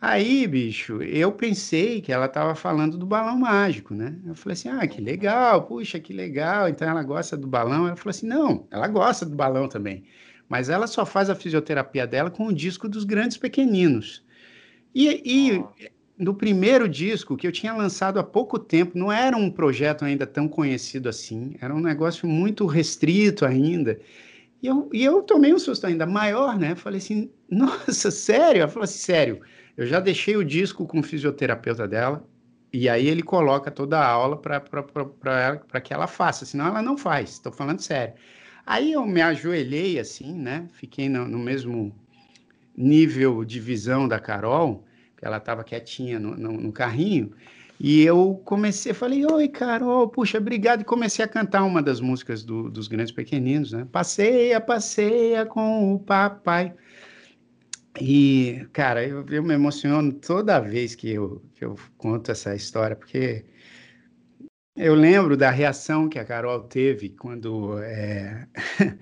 Speaker 1: Aí, bicho, eu pensei que ela estava falando do balão mágico, né? Eu falei assim: ah, que legal, puxa, que legal. Então ela gosta do balão. Ela falou assim: não, ela gosta do balão também. Mas ela só faz a fisioterapia dela com o disco dos grandes pequeninos. E, e no primeiro disco, que eu tinha lançado há pouco tempo, não era um projeto ainda tão conhecido assim, era um negócio muito restrito ainda. E eu, e eu tomei um susto ainda maior, né? Falei assim, nossa, sério? Ela falou assim, sério, eu já deixei o disco com o fisioterapeuta dela, e aí ele coloca toda a aula para que ela faça, senão ela não faz, estou falando sério. Aí eu me ajoelhei assim, né? Fiquei no, no mesmo nível de visão da Carol, ela estava quietinha no, no, no, carrinho, e eu comecei, falei, oi, Carol, puxa, obrigado, e comecei a cantar uma das músicas do, dos Grandes Pequeninos, né? Passeia, passeia com o papai. E, cara, eu, eu me emociono toda vez que eu, que eu conto essa história, porque eu lembro da reação que a Carol teve quando, é,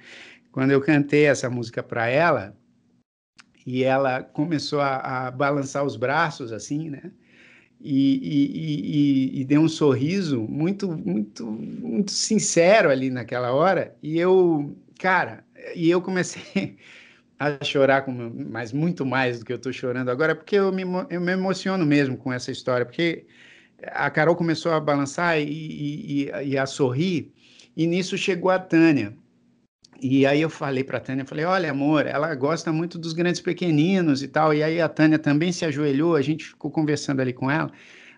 Speaker 1: quando eu cantei essa música para ela, e ela começou a, a balançar os braços assim, né? E, e, e, e, deu um sorriso muito, muito, muito sincero ali naquela hora. E eu, cara, e eu comecei a chorar, com, mas muito mais do que eu estou chorando agora, porque eu me, eu me emociono mesmo com essa história, porque a Carol começou a balançar e, e a sorrir, e nisso chegou a Tânia. E aí eu falei para a Tânia, falei, olha, amor, ela gosta muito dos grandes pequeninos e tal. E aí a Tânia também se ajoelhou, a gente ficou conversando ali com ela.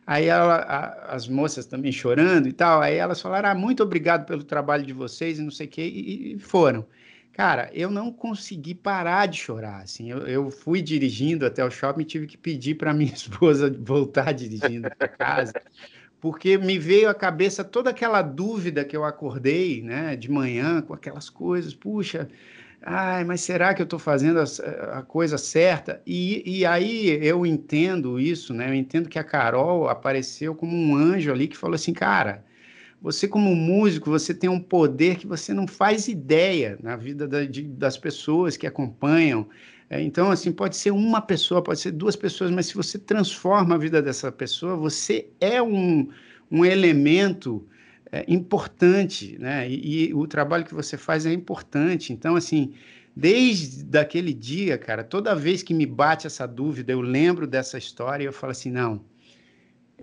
Speaker 1: Aí ela, a, as moças também chorando e tal. Aí elas falaram, ah, muito obrigado pelo trabalho de vocês e não sei o quê, e, e foram. Cara, eu não consegui parar de chorar, assim. Eu, eu fui dirigindo até o shopping e tive que pedir para minha esposa voltar dirigindo para casa, porque me veio à cabeça toda aquela dúvida que eu acordei, né, de manhã com aquelas coisas, puxa, ai, mas será que eu estou fazendo a, a, coisa certa? E, e aí eu entendo isso, né, eu entendo que a Carol apareceu como um anjo ali que falou assim, cara, você como músico, você tem um poder que você não faz ideia na vida da, de, das pessoas que acompanham, é, então, assim, pode ser uma pessoa, pode ser duas pessoas, mas se você transforma a vida dessa pessoa, você é um, um elemento é, importante, né? E, e, o trabalho que você faz é importante. Então, assim, desde aquele dia, cara, toda vez que me bate essa dúvida, eu lembro dessa história e eu falo assim, não,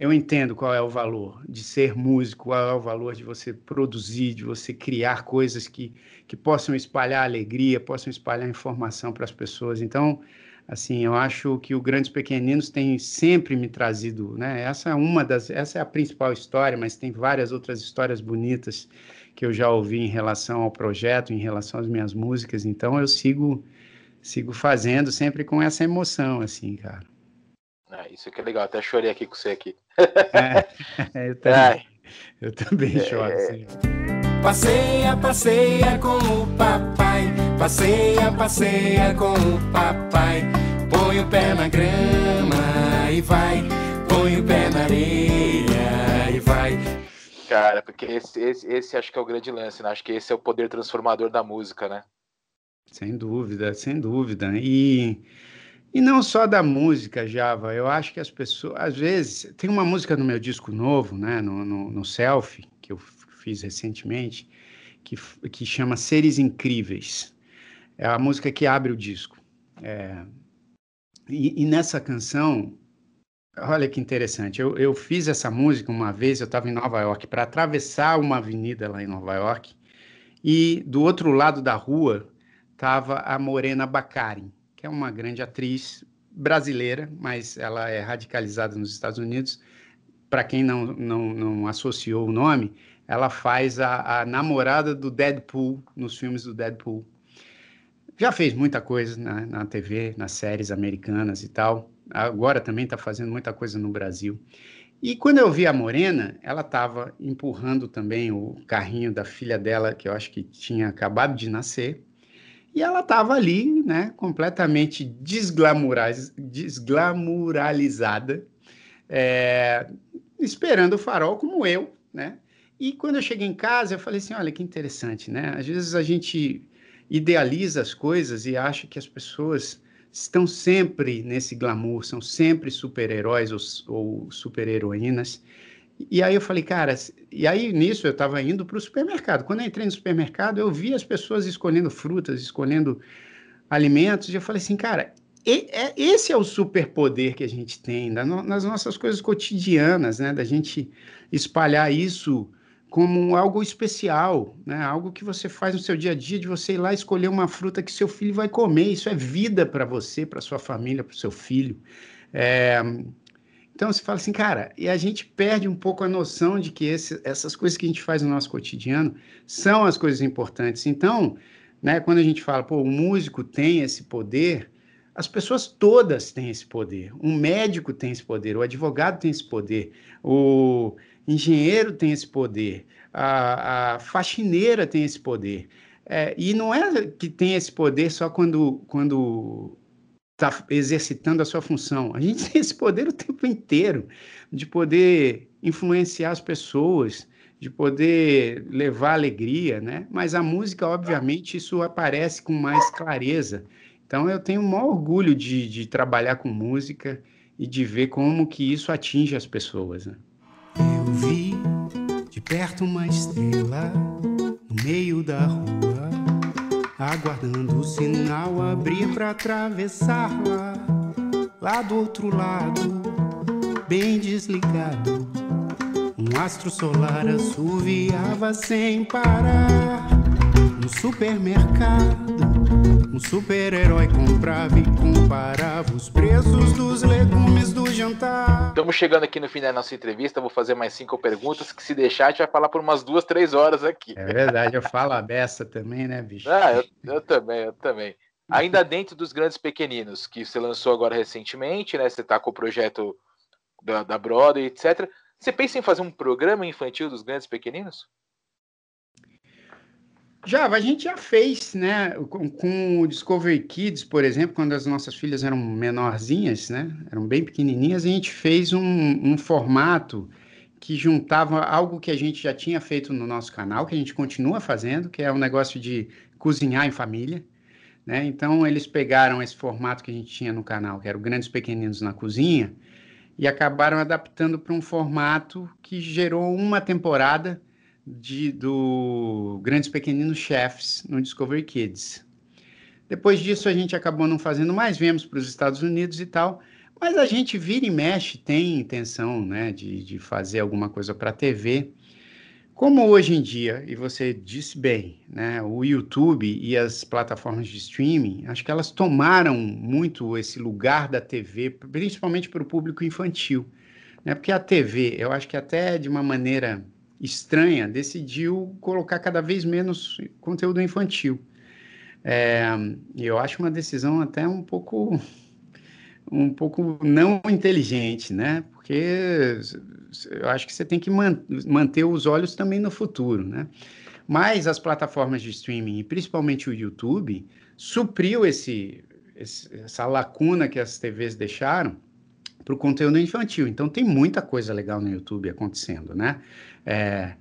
Speaker 1: eu entendo qual é o valor de ser músico, qual é o valor de você produzir, de você criar coisas que, que possam espalhar alegria, possam espalhar informação para as pessoas. Então, assim, eu acho que o Grandes Pequeninos tem sempre me trazido, né? Essa é uma das, essa é a principal história, mas tem várias outras histórias bonitas que eu já ouvi em relação ao projeto, em relação às minhas músicas. Então, eu sigo, sigo fazendo sempre com essa emoção, assim, cara.
Speaker 3: Ah, isso que é legal, até chorei aqui com você aqui.
Speaker 1: É, eu também, eu também é, choro. Assim.
Speaker 6: Passeia, passeia com o papai. Passeia, passeia com o papai. Põe o pé na grama e vai. Põe o pé na areia e vai.
Speaker 3: Cara, porque esse, esse, esse acho que é o grande lance, né? Acho que esse é o poder transformador da música, né?
Speaker 1: Sem dúvida, sem dúvida. E e não só da música, Java. Eu acho que as pessoas, às vezes, tem uma música no meu disco novo, né, no, no, no Selfie, que eu fiz recentemente, que, que chama Seres Incríveis. É a música que abre o disco. É, e, e, nessa canção, olha que interessante, eu, eu fiz essa música uma vez, eu estava em Nova York, para atravessar uma avenida lá em Nova York, e do outro lado da rua estava a Morena Baccarin, que é uma grande atriz brasileira, mas ela é radicalizada nos Estados Unidos. Para quem não, não, não associou o nome, ela faz a, a namorada do Deadpool nos filmes do Deadpool. Já fez muita coisa na, na TV, nas séries americanas e tal. Agora também está fazendo muita coisa no Brasil. E quando eu vi a Morena, ela estava empurrando também o carrinho da filha dela, que eu acho que tinha acabado de nascer. E ela estava ali, né, completamente desglamuralizada, é, esperando o farol, como eu, né? E quando eu cheguei em casa, eu falei assim: olha que interessante, né? Às vezes a gente idealiza as coisas e acha que as pessoas estão sempre nesse glamour, são sempre super-heróis ou, ou super-heroínas. E aí eu falei, cara, e aí nisso eu estava indo para o supermercado. Quando eu entrei no supermercado, eu vi as pessoas escolhendo frutas, escolhendo alimentos, e eu falei assim, cara, é, esse é o superpoder que a gente tem nas nossas coisas cotidianas, né? Da gente espalhar isso como algo especial, né? algo que você faz no seu dia a dia, de você ir lá escolher uma fruta que seu filho vai comer. Isso é vida para você, para sua família, para o seu filho. É... Então você fala assim, cara, e a gente perde um pouco a noção de que esse, essas coisas que a gente faz no nosso cotidiano são as coisas importantes. Então, né, quando a gente fala, pô, o músico tem esse poder, as pessoas todas têm esse poder. Um médico tem esse poder, o advogado tem esse poder, o engenheiro tem esse poder, a, a faxineira tem esse poder. É, e não é que tem esse poder só quando quando está exercitando a sua função. A gente tem esse poder o tempo inteiro de poder influenciar as pessoas, de poder levar alegria, né? Mas a música, obviamente, isso aparece com mais clareza. Então, eu tenho o maior orgulho de, de trabalhar com música e de ver como que isso atinge as pessoas. Né?
Speaker 6: Eu vi de perto uma estrela no meio da rua, aguardando o sinal abrir para atravessar-la. Lá do outro lado, bem desligado, um astro solar assoviava sem parar. No supermercado um super-herói comprava e comparava os preços dos legumes do jantar.
Speaker 3: Estamos chegando aqui no fim da nossa entrevista. Vou fazer mais cinco perguntas. Que se deixar, a gente vai falar por umas duas, três horas aqui.
Speaker 1: É verdade, eu falo a beça também, né, bicho?
Speaker 3: Ah, eu, eu também, eu também. Ainda dentro dos grandes pequeninos, que você lançou agora recentemente, né? Você está com o projeto da, da Broadway, etc. Você pensa em fazer um programa infantil dos grandes pequeninos?
Speaker 1: Já, a gente já fez, né? Com, com, o Discovery Kids, por exemplo, quando as nossas filhas eram menorzinhas, né? Eram bem pequenininhas, a gente fez um, um formato que juntava algo que a gente já tinha feito no nosso canal, que a gente continua fazendo, que é um negócio de cozinhar em família. Né? Então, eles pegaram esse formato que a gente tinha no canal, que era o Grandes Pequeninos na Cozinha, e acabaram adaptando para um formato que gerou uma temporada de, do Grandes Pequeninos Chefs no Discovery Kids. Depois disso, a gente acabou não fazendo mais, viemos para os Estados Unidos e tal, mas a gente vira e mexe, tem intenção né, de, de fazer alguma coisa para a TV. Como hoje em dia, e você disse bem, né, o YouTube e as plataformas de streaming, acho que elas tomaram muito esse lugar da TV, principalmente para o público infantil. Né, porque a TV, eu acho que até de uma maneira estranha, decidiu colocar cada vez menos conteúdo infantil. É, eu acho uma decisão até um pouco um pouco não inteligente, né? Porque eu acho que você tem que man manter os olhos também no futuro, né? Mas as plataformas de streaming, e principalmente o YouTube, supriu esse, esse essa lacuna que as TVs deixaram para o conteúdo infantil. Então tem muita coisa legal no YouTube acontecendo, né? É,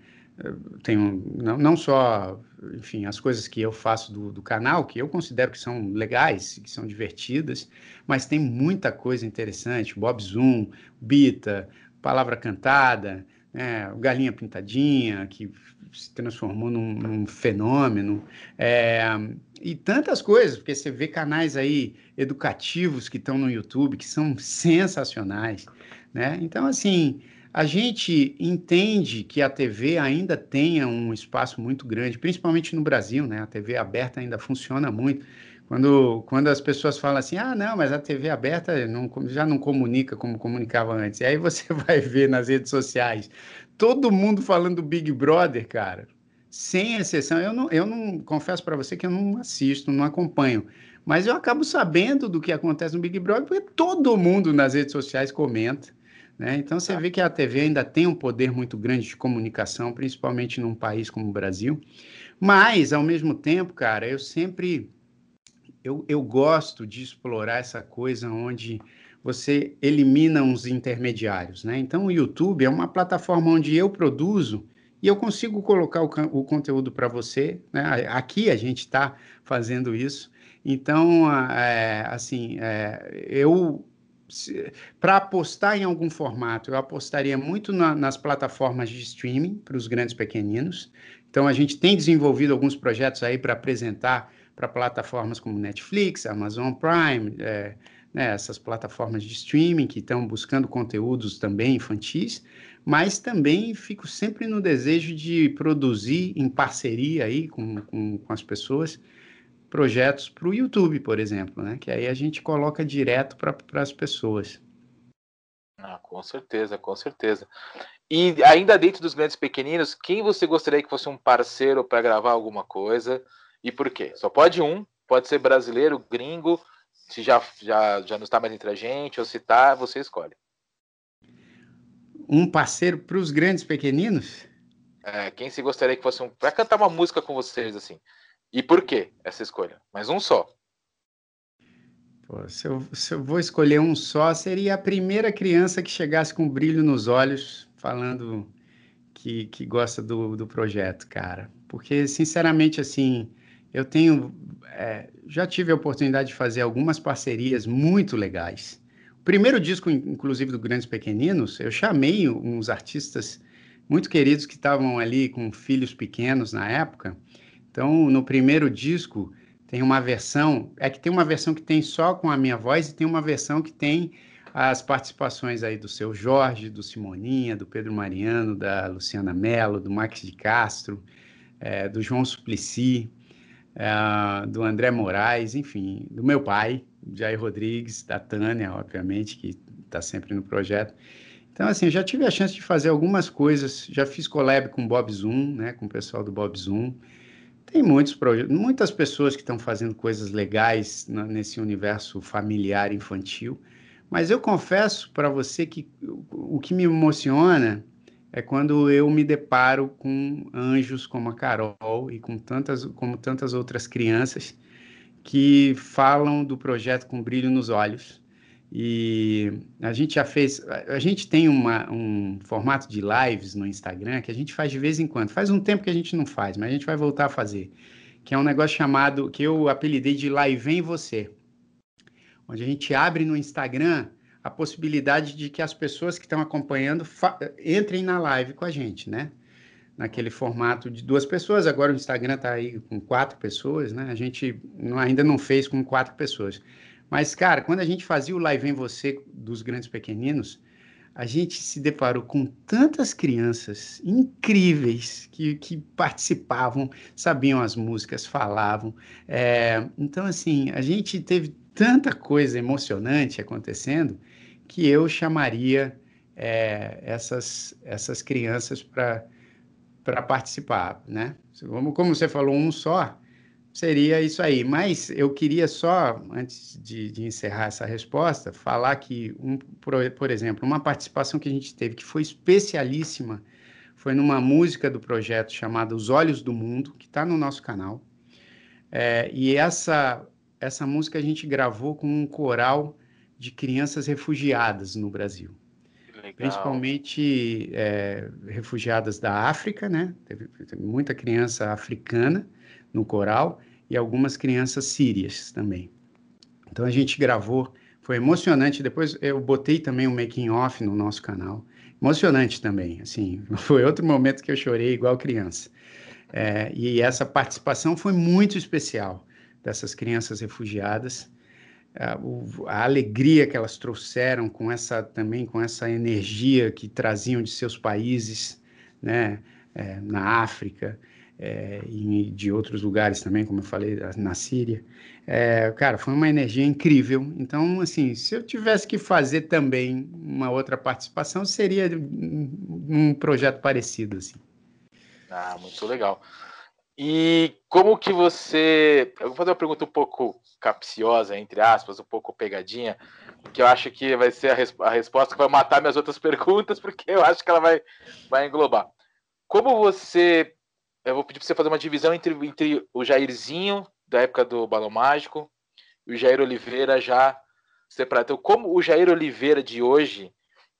Speaker 1: tenho não, não, só, enfim, as coisas que eu faço do, do, canal, que eu considero que são legais, que são divertidas, mas tem muita coisa interessante, Bob Zoom, Bita, Palavra Cantada, né? Galinha Pintadinha, que se transformou num, num fenômeno, é, e tantas coisas, porque você vê canais aí educativos que estão no YouTube, que são sensacionais, né? Então, assim, a gente entende que a TV ainda tenha um espaço muito grande, principalmente no Brasil, né? A TV aberta ainda funciona muito. Quando, quando as pessoas falam assim, ah, não, mas a TV aberta não, já não comunica como comunicava antes. E aí você vai ver nas redes sociais todo mundo falando do Big Brother, cara, sem exceção. Eu não, eu não confesso para você que eu não assisto, não acompanho, mas eu acabo sabendo do que acontece no Big Brother porque todo mundo nas redes sociais comenta. Né? Então você vê que a TV ainda tem um poder muito grande de comunicação, principalmente num país como o Brasil. Mas, ao mesmo tempo, cara, eu sempre eu, eu gosto de explorar essa coisa onde você elimina uns intermediários, né? Então, o YouTube é uma plataforma onde eu produzo e eu consigo colocar o, o conteúdo para você, né? Aqui a gente está fazendo isso. Então, é, assim, é, eu para apostar em algum formato, eu apostaria muito na, nas plataformas de streaming para os grandes pequeninos. Então, a gente tem desenvolvido alguns projetos aí para apresentar para plataformas como Netflix, Amazon Prime, é, né, essas plataformas de streaming que estão buscando conteúdos também infantis, mas também fico sempre no desejo de produzir em parceria aí com, com, com as pessoas projetos para o YouTube, por exemplo, né? Que aí a gente coloca direto para as pessoas.
Speaker 3: Ah, com certeza, com certeza. E ainda dentro dos grandes pequeninos, quem você gostaria que fosse um parceiro para gravar alguma coisa e por quê? Só pode um, pode ser brasileiro, gringo, se já, já, já não está mais entre a gente, ou se está, você escolhe.
Speaker 1: Um parceiro para os grandes pequeninos?
Speaker 3: É, quem se gostaria que fosse um. Para cantar uma música com vocês, assim. E por que essa escolha? Mas um só.
Speaker 1: Pô, se, eu, se eu vou escolher um só, seria a primeira criança que chegasse com brilho nos olhos, falando que, que gosta do, do projeto, cara. Porque, sinceramente, assim, eu tenho, é, já tive a oportunidade de fazer algumas parcerias muito legais. O primeiro disco, inclusive, do Grandes Pequeninos, eu chamei uns artistas muito queridos que estavam ali com filhos pequenos na época. Então, no primeiro disco, tem uma versão, é que tem uma versão que tem só com a minha voz e tem uma versão que tem as participações aí do seu Jorge, do Simoninha, do Pedro Mariano, da Luciana Mello, do Max de Castro, é, do João Suplicy é, do André Moraes, enfim, do meu pai, Jair Rodrigues, da Tânia, obviamente, que está sempre no projeto. Então, assim, eu já tive a chance de fazer algumas coisas, já fiz collab com o Bob Zoom, né, com o pessoal do Bob Zoom. Tem muitos projetos, muitas pessoas que estão fazendo coisas legais nesse universo familiar infantil, mas eu confesso para você que o, o que me emociona é quando eu me deparo com anjos como a Carol e com tantas, como tantas outras crianças que falam do projeto com brilho nos olhos. E a gente já fez, a gente tem uma, um formato de lives no Instagram que a gente faz de vez em quando. Faz um tempo que a gente não faz, mas a gente vai voltar a fazer. Que é um negócio chamado, que eu apelidei de Live em Você. Onde a gente abre no Instagram a possibilidade de que as pessoas que estão acompanhando entrem na live com a gente, né? Naquele formato de duas pessoas. Agora o Instagram está aí com quatro pessoas, né? A gente não, ainda não fez com quatro pessoas. Mas, cara, quando a gente fazia o Live em Você dos Grandes Pequeninos, a gente se deparou com tantas crianças incríveis que, que participavam, sabiam as músicas, falavam. É, então, assim, a gente teve tanta coisa emocionante acontecendo que eu chamaria é, essas, essas crianças para participar, né? Como, como você falou, um só, seria isso aí. Mas eu queria só, antes de, de encerrar essa resposta, falar que, um, por, por, exemplo, uma participação que a gente teve que foi especialíssima foi numa música do projeto chamada Os Olhos do Mundo, que está no nosso canal. É, e essa, essa música a gente gravou com um coral de crianças refugiadas no Brasil. Legal. Principalmente é, refugiadas da África, né? Teve, teve, muita criança africana no coral e algumas crianças sírias também. Então a gente gravou, foi emocionante. Depois eu botei também o um making off no nosso canal, emocionante também, assim, foi outro momento que eu chorei igual criança. É, e essa participação foi muito especial dessas crianças refugiadas, a, a, alegria que elas trouxeram com essa também com essa energia que traziam de seus países, né, é, na África é, e de outros lugares também, como eu falei, na Síria. É, cara, foi uma energia incrível. Então, assim, se eu tivesse que fazer também uma outra participação, seria um projeto parecido, assim.
Speaker 3: Ah, muito legal. E como que você. Eu vou fazer uma pergunta um pouco capciosa, entre aspas, um pouco pegadinha, que eu acho que vai ser a, a resposta que vai matar minhas outras perguntas, porque eu acho que ela vai, vai englobar. Como você eu vou pedir para você fazer uma divisão entre, entre o Jairzinho, da época do Balão Mágico, e o Jair Oliveira já separado. Então, como o Jair Oliveira de hoje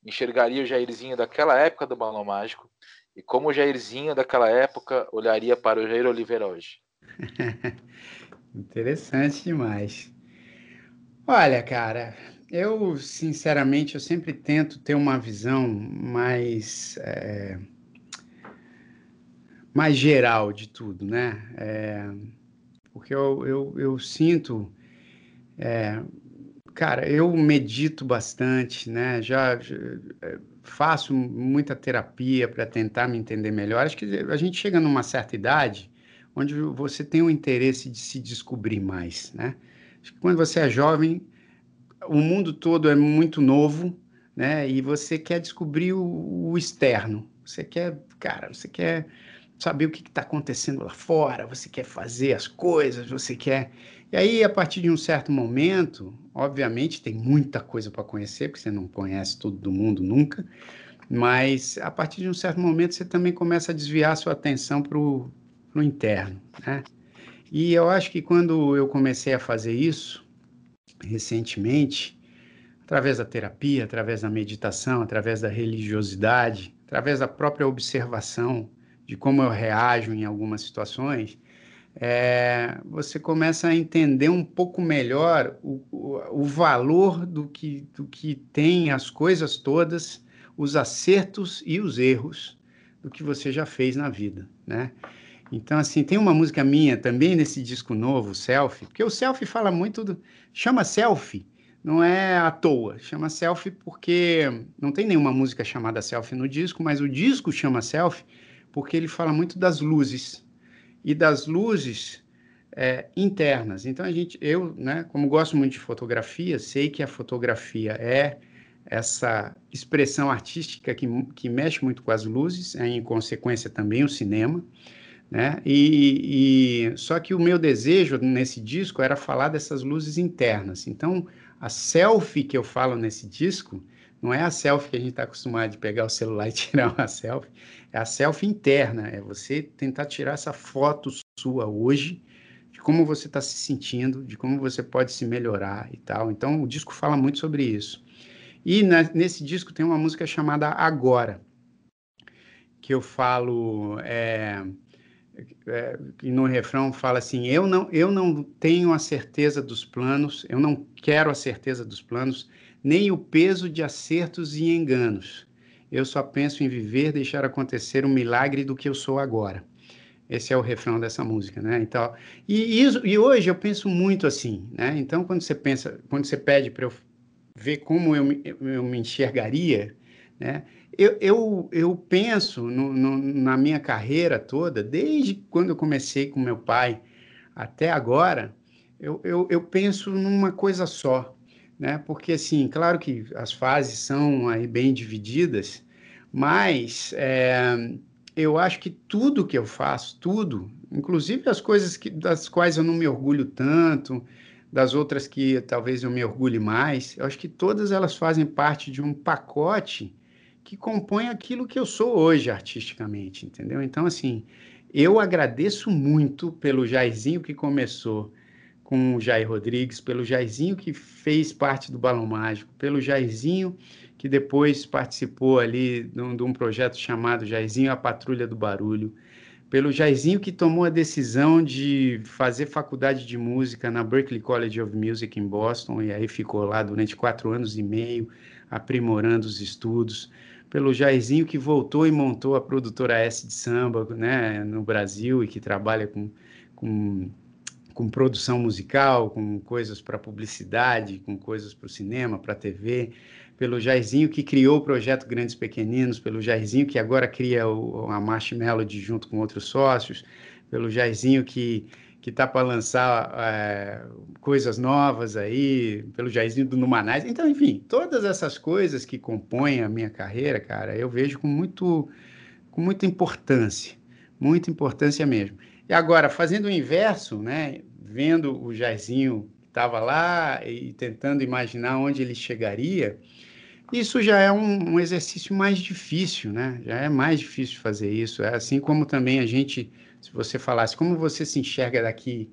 Speaker 3: enxergaria o Jairzinho daquela época do Balão Mágico, e como o Jairzinho daquela época olharia para o Jair Oliveira hoje?
Speaker 1: Interessante demais. Olha, cara, eu sinceramente eu sempre tento ter uma visão mais é mais geral de tudo, né? É, porque eu, eu, eu sinto, é, cara, eu medito bastante, né? Já, já é, faço muita terapia para tentar me entender melhor. Acho que a gente chega numa certa idade onde você tem o interesse de se descobrir mais, né? Acho que quando você é jovem, o mundo todo é muito novo, né? E você quer descobrir o, o externo. Você quer, cara, você quer saber o que está acontecendo lá fora, você quer fazer as coisas, você quer. E aí, a partir de um certo momento, obviamente tem muita coisa para conhecer, porque você não conhece todo do mundo nunca, mas a partir de um certo momento você também começa a desviar a sua atenção para o interno, né? E eu acho que quando eu comecei a fazer isso, recentemente, através da terapia, através da meditação, através da religiosidade, através da própria observação de como eu reajo em algumas situações, é, você começa a entender um pouco melhor o, o, o, valor do que, do que tem as coisas todas, os acertos e os erros do que você já fez na vida, né? Então, assim, tem uma música minha também nesse disco novo, Selfie, porque o Selfie fala muito do... Chama Selfie, não é à toa, chama Selfie porque não tem nenhuma música chamada Selfie no disco, mas o disco chama Selfie porque ele fala muito das luzes e das luzes é, internas. Então a gente, eu, né, como gosto muito de fotografia, sei que a fotografia é essa expressão artística que, que mexe muito com as luzes, é, em consequência também o cinema, né? E, e só que o meu desejo nesse disco era falar dessas luzes internas. Então a selfie que eu falo nesse disco não é a selfie que a gente está acostumado de pegar o celular e tirar uma selfie, é a selfie interna, é você tentar tirar essa foto sua hoje, de como você está se sentindo, de como você pode se melhorar e tal. Então, o disco fala muito sobre isso. E na, nesse disco tem uma música chamada Agora, que eu falo, é, é, e no refrão fala assim: eu não, eu não tenho a certeza dos planos, eu não quero a certeza dos planos, nem o peso de acertos e enganos. Eu só penso em viver, deixar acontecer um milagre do que eu sou agora. Esse é o refrão dessa música, né? Então, e, e, e hoje eu penso muito assim, né? Então, quando você pensa, quando você pede para eu ver como eu, eu, eu me enxergaria, né? Eu, eu, eu penso no, no, na minha carreira toda, desde quando eu comecei com meu pai até agora, eu, eu, eu penso numa coisa só, né? Porque assim, claro que as fases são aí bem divididas, mas é, eu acho que tudo que eu faço, tudo, inclusive as coisas que, das quais eu não me orgulho tanto, das outras que talvez eu me orgulhe mais, eu acho que todas elas fazem parte de um pacote que compõe aquilo que eu sou hoje artisticamente, entendeu? Então, assim, eu agradeço muito pelo Jairzinho que começou com o Jair Rodrigues, pelo Jairzinho que fez parte do Balão Mágico, pelo Jairzinho que depois participou ali de um, de um projeto chamado Jairzinho a Patrulha do Barulho, pelo Jairzinho que tomou a decisão de fazer faculdade de música na Berklee College of Music em Boston, e aí ficou lá durante quatro anos e meio, aprimorando os estudos, pelo Jairzinho que voltou e montou a produtora S de samba, né, no Brasil e que trabalha com, com, com produção musical, com coisas para publicidade, com coisas para o cinema, para a TV, pelo Jairzinho que criou o projeto Grandes Pequeninos, pelo Jairzinho que agora cria o, a Marshmallow junto com outros sócios, pelo Jairzinho que que está para lançar é, coisas novas aí, pelo Jairzinho do Numanais. Então, enfim, todas essas coisas que compõem a minha carreira, cara, eu vejo com, muito, com muita importância, muita importância mesmo. E agora, fazendo o inverso, né, vendo o Jairzinho que estava lá e tentando imaginar onde ele chegaria, isso já é um, um exercício mais difícil, né? Já é mais difícil fazer isso. É assim como também a gente se você falasse como você se enxerga daqui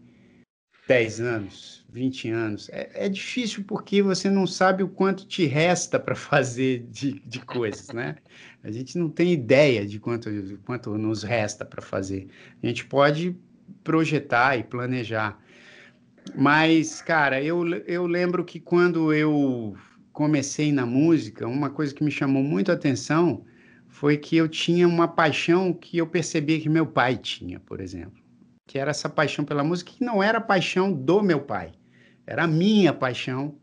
Speaker 1: 10 anos, 20 anos, é, é difícil porque você não sabe o quanto te resta para fazer de, de coisas, né? A gente não tem ideia de quanto, de quanto nos resta para fazer. A gente pode projetar e planejar. Mas, cara, eu, eu lembro que quando eu comecei na música, uma coisa que me chamou muito a atenção foi que eu tinha uma paixão que eu percebia que meu pai tinha, por exemplo. Que era essa paixão pela música, que não era a paixão do meu pai, era a minha paixão,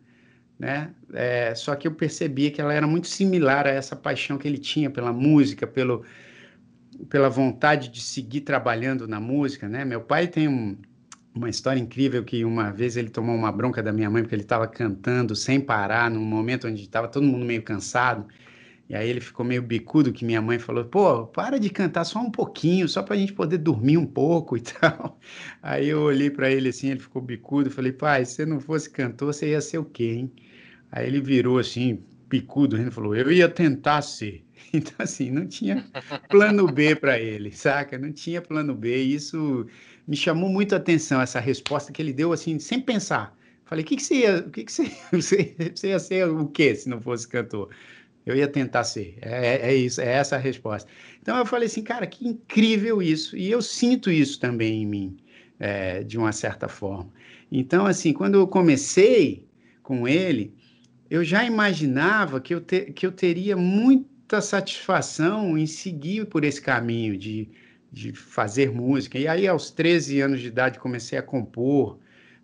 Speaker 1: né? É, só que eu percebia que ela era muito similar a essa paixão que ele tinha pela música, pelo, pela vontade de seguir trabalhando na música, né? Meu pai tem um, uma história incrível que uma vez ele tomou uma bronca da minha mãe porque ele estava cantando sem parar num momento onde estava todo mundo meio cansado e aí ele ficou meio bicudo que minha mãe falou: pô, para de cantar só um pouquinho, só para a gente poder dormir um pouco e tal. Aí eu olhei para ele assim, ele ficou bicudo, falei: pai, se você não fosse cantor, você ia ser o quê, hein? Aí ele virou assim, bicudo, e falou: eu ia tentar ser. Então, assim, não tinha plano B para ele, saca? Não tinha plano B. Isso me chamou muito a atenção, essa resposta que ele deu, assim, sem pensar. Falei: o que, que você ia, o que, que você, você ia ser o quê se não fosse cantor? Eu ia tentar ser. É, é, é, isso, é essa a resposta. Então eu falei assim, cara, que incrível isso. E eu sinto isso também em mim, é, de uma certa forma. Então, assim, quando eu comecei com ele, eu já imaginava que eu, te, que eu teria muita satisfação em seguir por esse caminho de, de fazer música. E aí, aos 13 anos de idade, comecei a compor.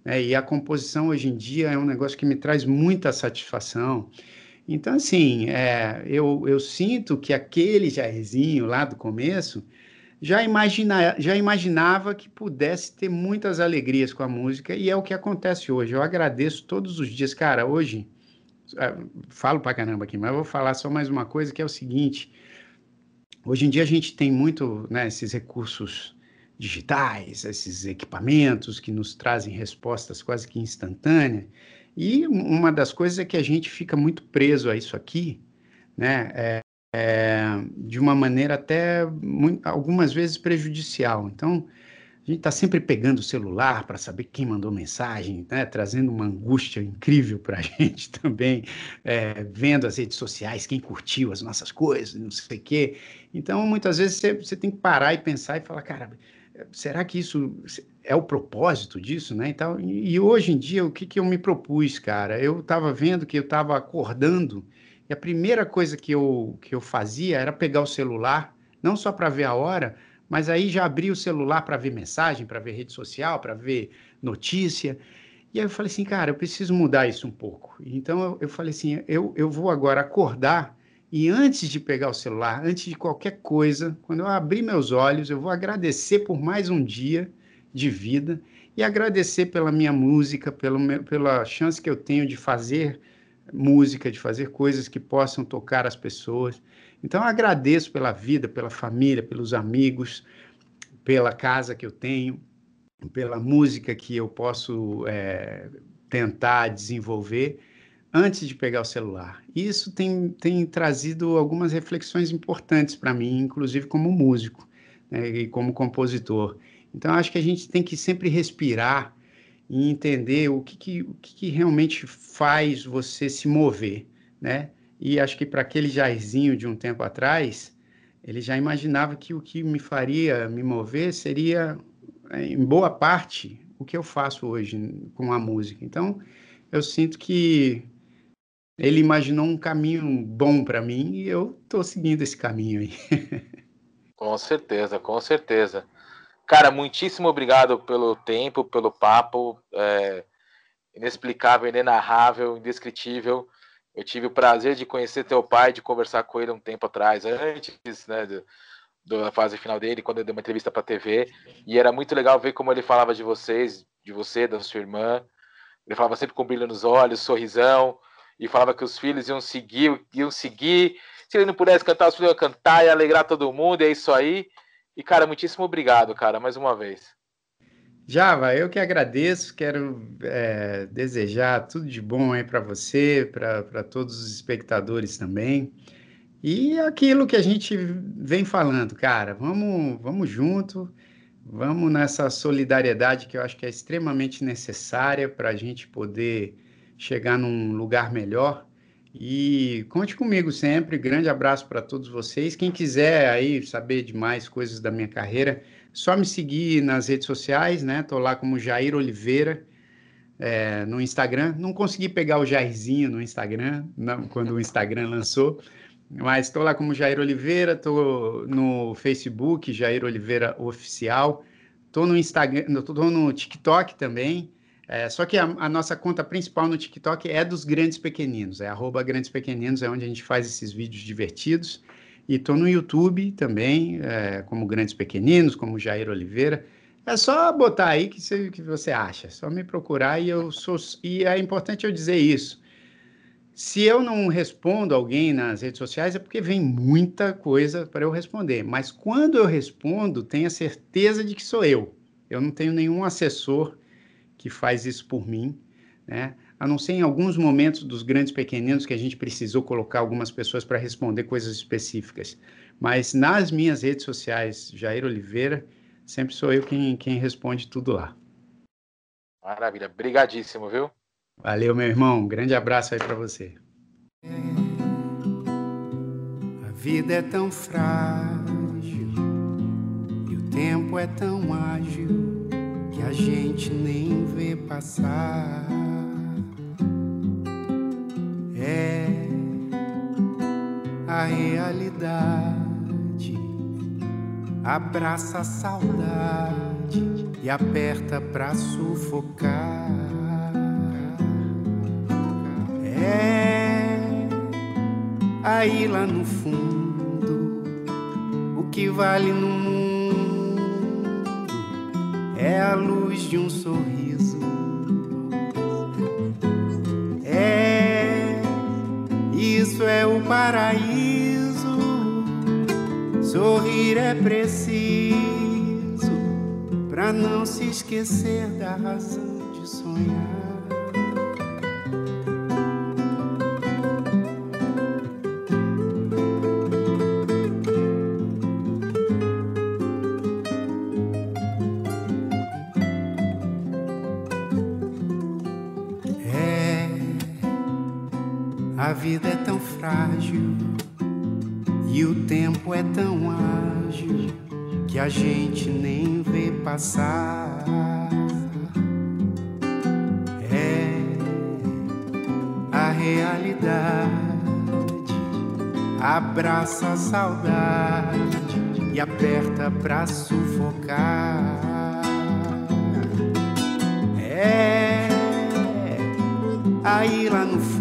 Speaker 1: Né? E a composição hoje em dia é um negócio que me traz muita satisfação. Então, assim, é, eu, eu sinto que aquele Jairzinho lá do começo já, imagina, já imaginava que pudesse ter muitas alegrias com a música, e é o que acontece hoje. Eu agradeço todos os dias. Cara, hoje, é, falo pra caramba aqui, mas vou falar só mais uma coisa, que é o seguinte. Hoje em dia a gente tem muito né, esses recursos digitais, esses equipamentos que nos trazem respostas quase que instantâneas, e uma das coisas é que a gente fica muito preso a isso aqui, né? É, é, de uma maneira até muito, algumas vezes prejudicial. Então, a gente está sempre pegando o celular para saber quem mandou mensagem, né? trazendo uma angústia incrível para a gente também, é, vendo as redes sociais, quem curtiu as nossas coisas, não sei o quê. Então, muitas vezes você tem que parar e pensar e falar, cara, será que isso é o propósito disso, né? Então, e, e hoje em dia, o que, que eu me propus, cara? Eu estava vendo que eu estava acordando e a primeira coisa que eu, que eu fazia era pegar o celular, não só para ver a hora, mas aí já abri o celular para ver mensagem, para ver rede social, para ver notícia. E aí eu falei assim, cara, eu preciso mudar isso um pouco. Então eu, eu falei assim, eu, eu vou agora acordar e antes de pegar o celular, antes de qualquer coisa, quando eu abrir meus olhos, eu vou agradecer por mais um dia de vida e agradecer pela minha música, pelo meu, pela chance que eu tenho de fazer música, de fazer coisas que possam tocar as pessoas. Então, agradeço pela vida, pela família, pelos amigos, pela casa que eu tenho, pela música que eu posso é, tentar desenvolver antes de pegar o celular. Isso tem, tem trazido algumas reflexões importantes para mim, inclusive como músico né, e como compositor. Então, acho que a gente tem que sempre respirar e entender o que, que, o que, que realmente faz você se mover, né? E acho que para aquele Jairzinho de um tempo atrás, ele já imaginava que o que me faria me mover seria, em boa parte, o que eu faço hoje com a música. Então, eu sinto que
Speaker 7: ele imaginou um caminho bom para mim e eu estou seguindo esse caminho aí.
Speaker 3: com certeza, com certeza. Cara, muitíssimo obrigado pelo tempo, pelo papo. É, inexplicável, inenarrável, indescritível. Eu tive o prazer de conhecer teu pai, de conversar com ele um tempo atrás, antes né, do, da fase final dele, quando eu dei uma entrevista para a TV. E era muito legal ver como ele falava de vocês, de você, da sua irmã. Ele falava sempre com brilho nos olhos, sorrisão e falava que os filhos iam seguir, iam seguir. Se ele não pudesse cantar, os filhos iam cantar e alegrar todo mundo, é isso aí. E, cara, muitíssimo obrigado, cara, mais uma vez.
Speaker 7: Java, eu que agradeço, quero é, desejar tudo de bom aí para você, para todos os espectadores também. E aquilo que a gente vem falando, cara, vamos, vamos junto, vamos nessa solidariedade que eu acho que é extremamente necessária para a gente poder chegar num lugar melhor. E conte comigo sempre. Grande abraço para todos vocês. Quem quiser aí saber de mais coisas da minha carreira, só me seguir nas redes sociais, né? Tô lá como Jair Oliveira é, no Instagram. Não consegui pegar o Jairzinho no Instagram, não, quando o Instagram lançou, mas estou lá como Jair Oliveira. Tô no Facebook Jair Oliveira Oficial. Tô no Instagram, tô no TikTok também. É, só que a, a, nossa conta principal no TikTok é dos Grandes Pequeninos, é arroba Grandes Pequeninos, é onde a gente faz esses vídeos divertidos. E estou no YouTube também, é, como Grandes Pequeninos, como Jair Oliveira. É só botar aí que você, que você acha, é só me procurar e eu sou. E é importante eu dizer isso. Se eu não respondo alguém nas redes sociais é porque vem muita coisa para eu responder. Mas quando eu respondo, tenha certeza de que sou eu. Eu não tenho nenhum assessor que faz isso por mim, né? A não ser em alguns momentos dos grandes pequeninos que a gente precisou colocar algumas pessoas para responder coisas específicas. Mas nas minhas redes sociais, Jair Oliveira, sempre sou eu quem, quem responde tudo lá.
Speaker 3: Maravilha, brigadíssimo, viu?
Speaker 7: Valeu, meu irmão. Um grande abraço aí para você.
Speaker 1: A vida é tão frágil e o tempo é tão ágil que a gente nem vê passar. É a realidade, abraça a saudade e aperta pra sufocar. É aí lá no fundo o que vale no mundo é a luz de um sorriso. Isso é o paraíso. Sorrir é preciso para não se esquecer da razão de sonhar. vida é frágil e o tempo é tão ágil que a gente nem vê passar. É a realidade, abraça a saudade e aperta pra sufocar. É aí lá no fundo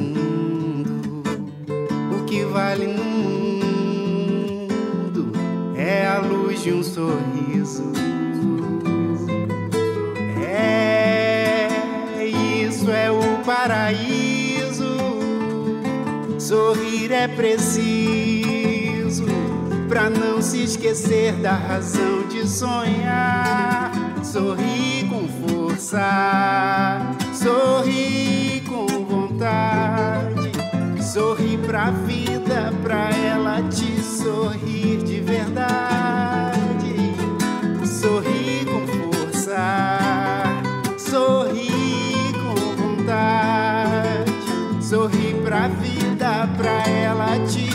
Speaker 1: de um sorriso. É, isso é o paraíso. Sorrir é preciso pra não se esquecer da razão de sonhar. Sorrir com força, sorrir com vontade, sorrir pra vida pra ela te sorrir pra vida, pra ela te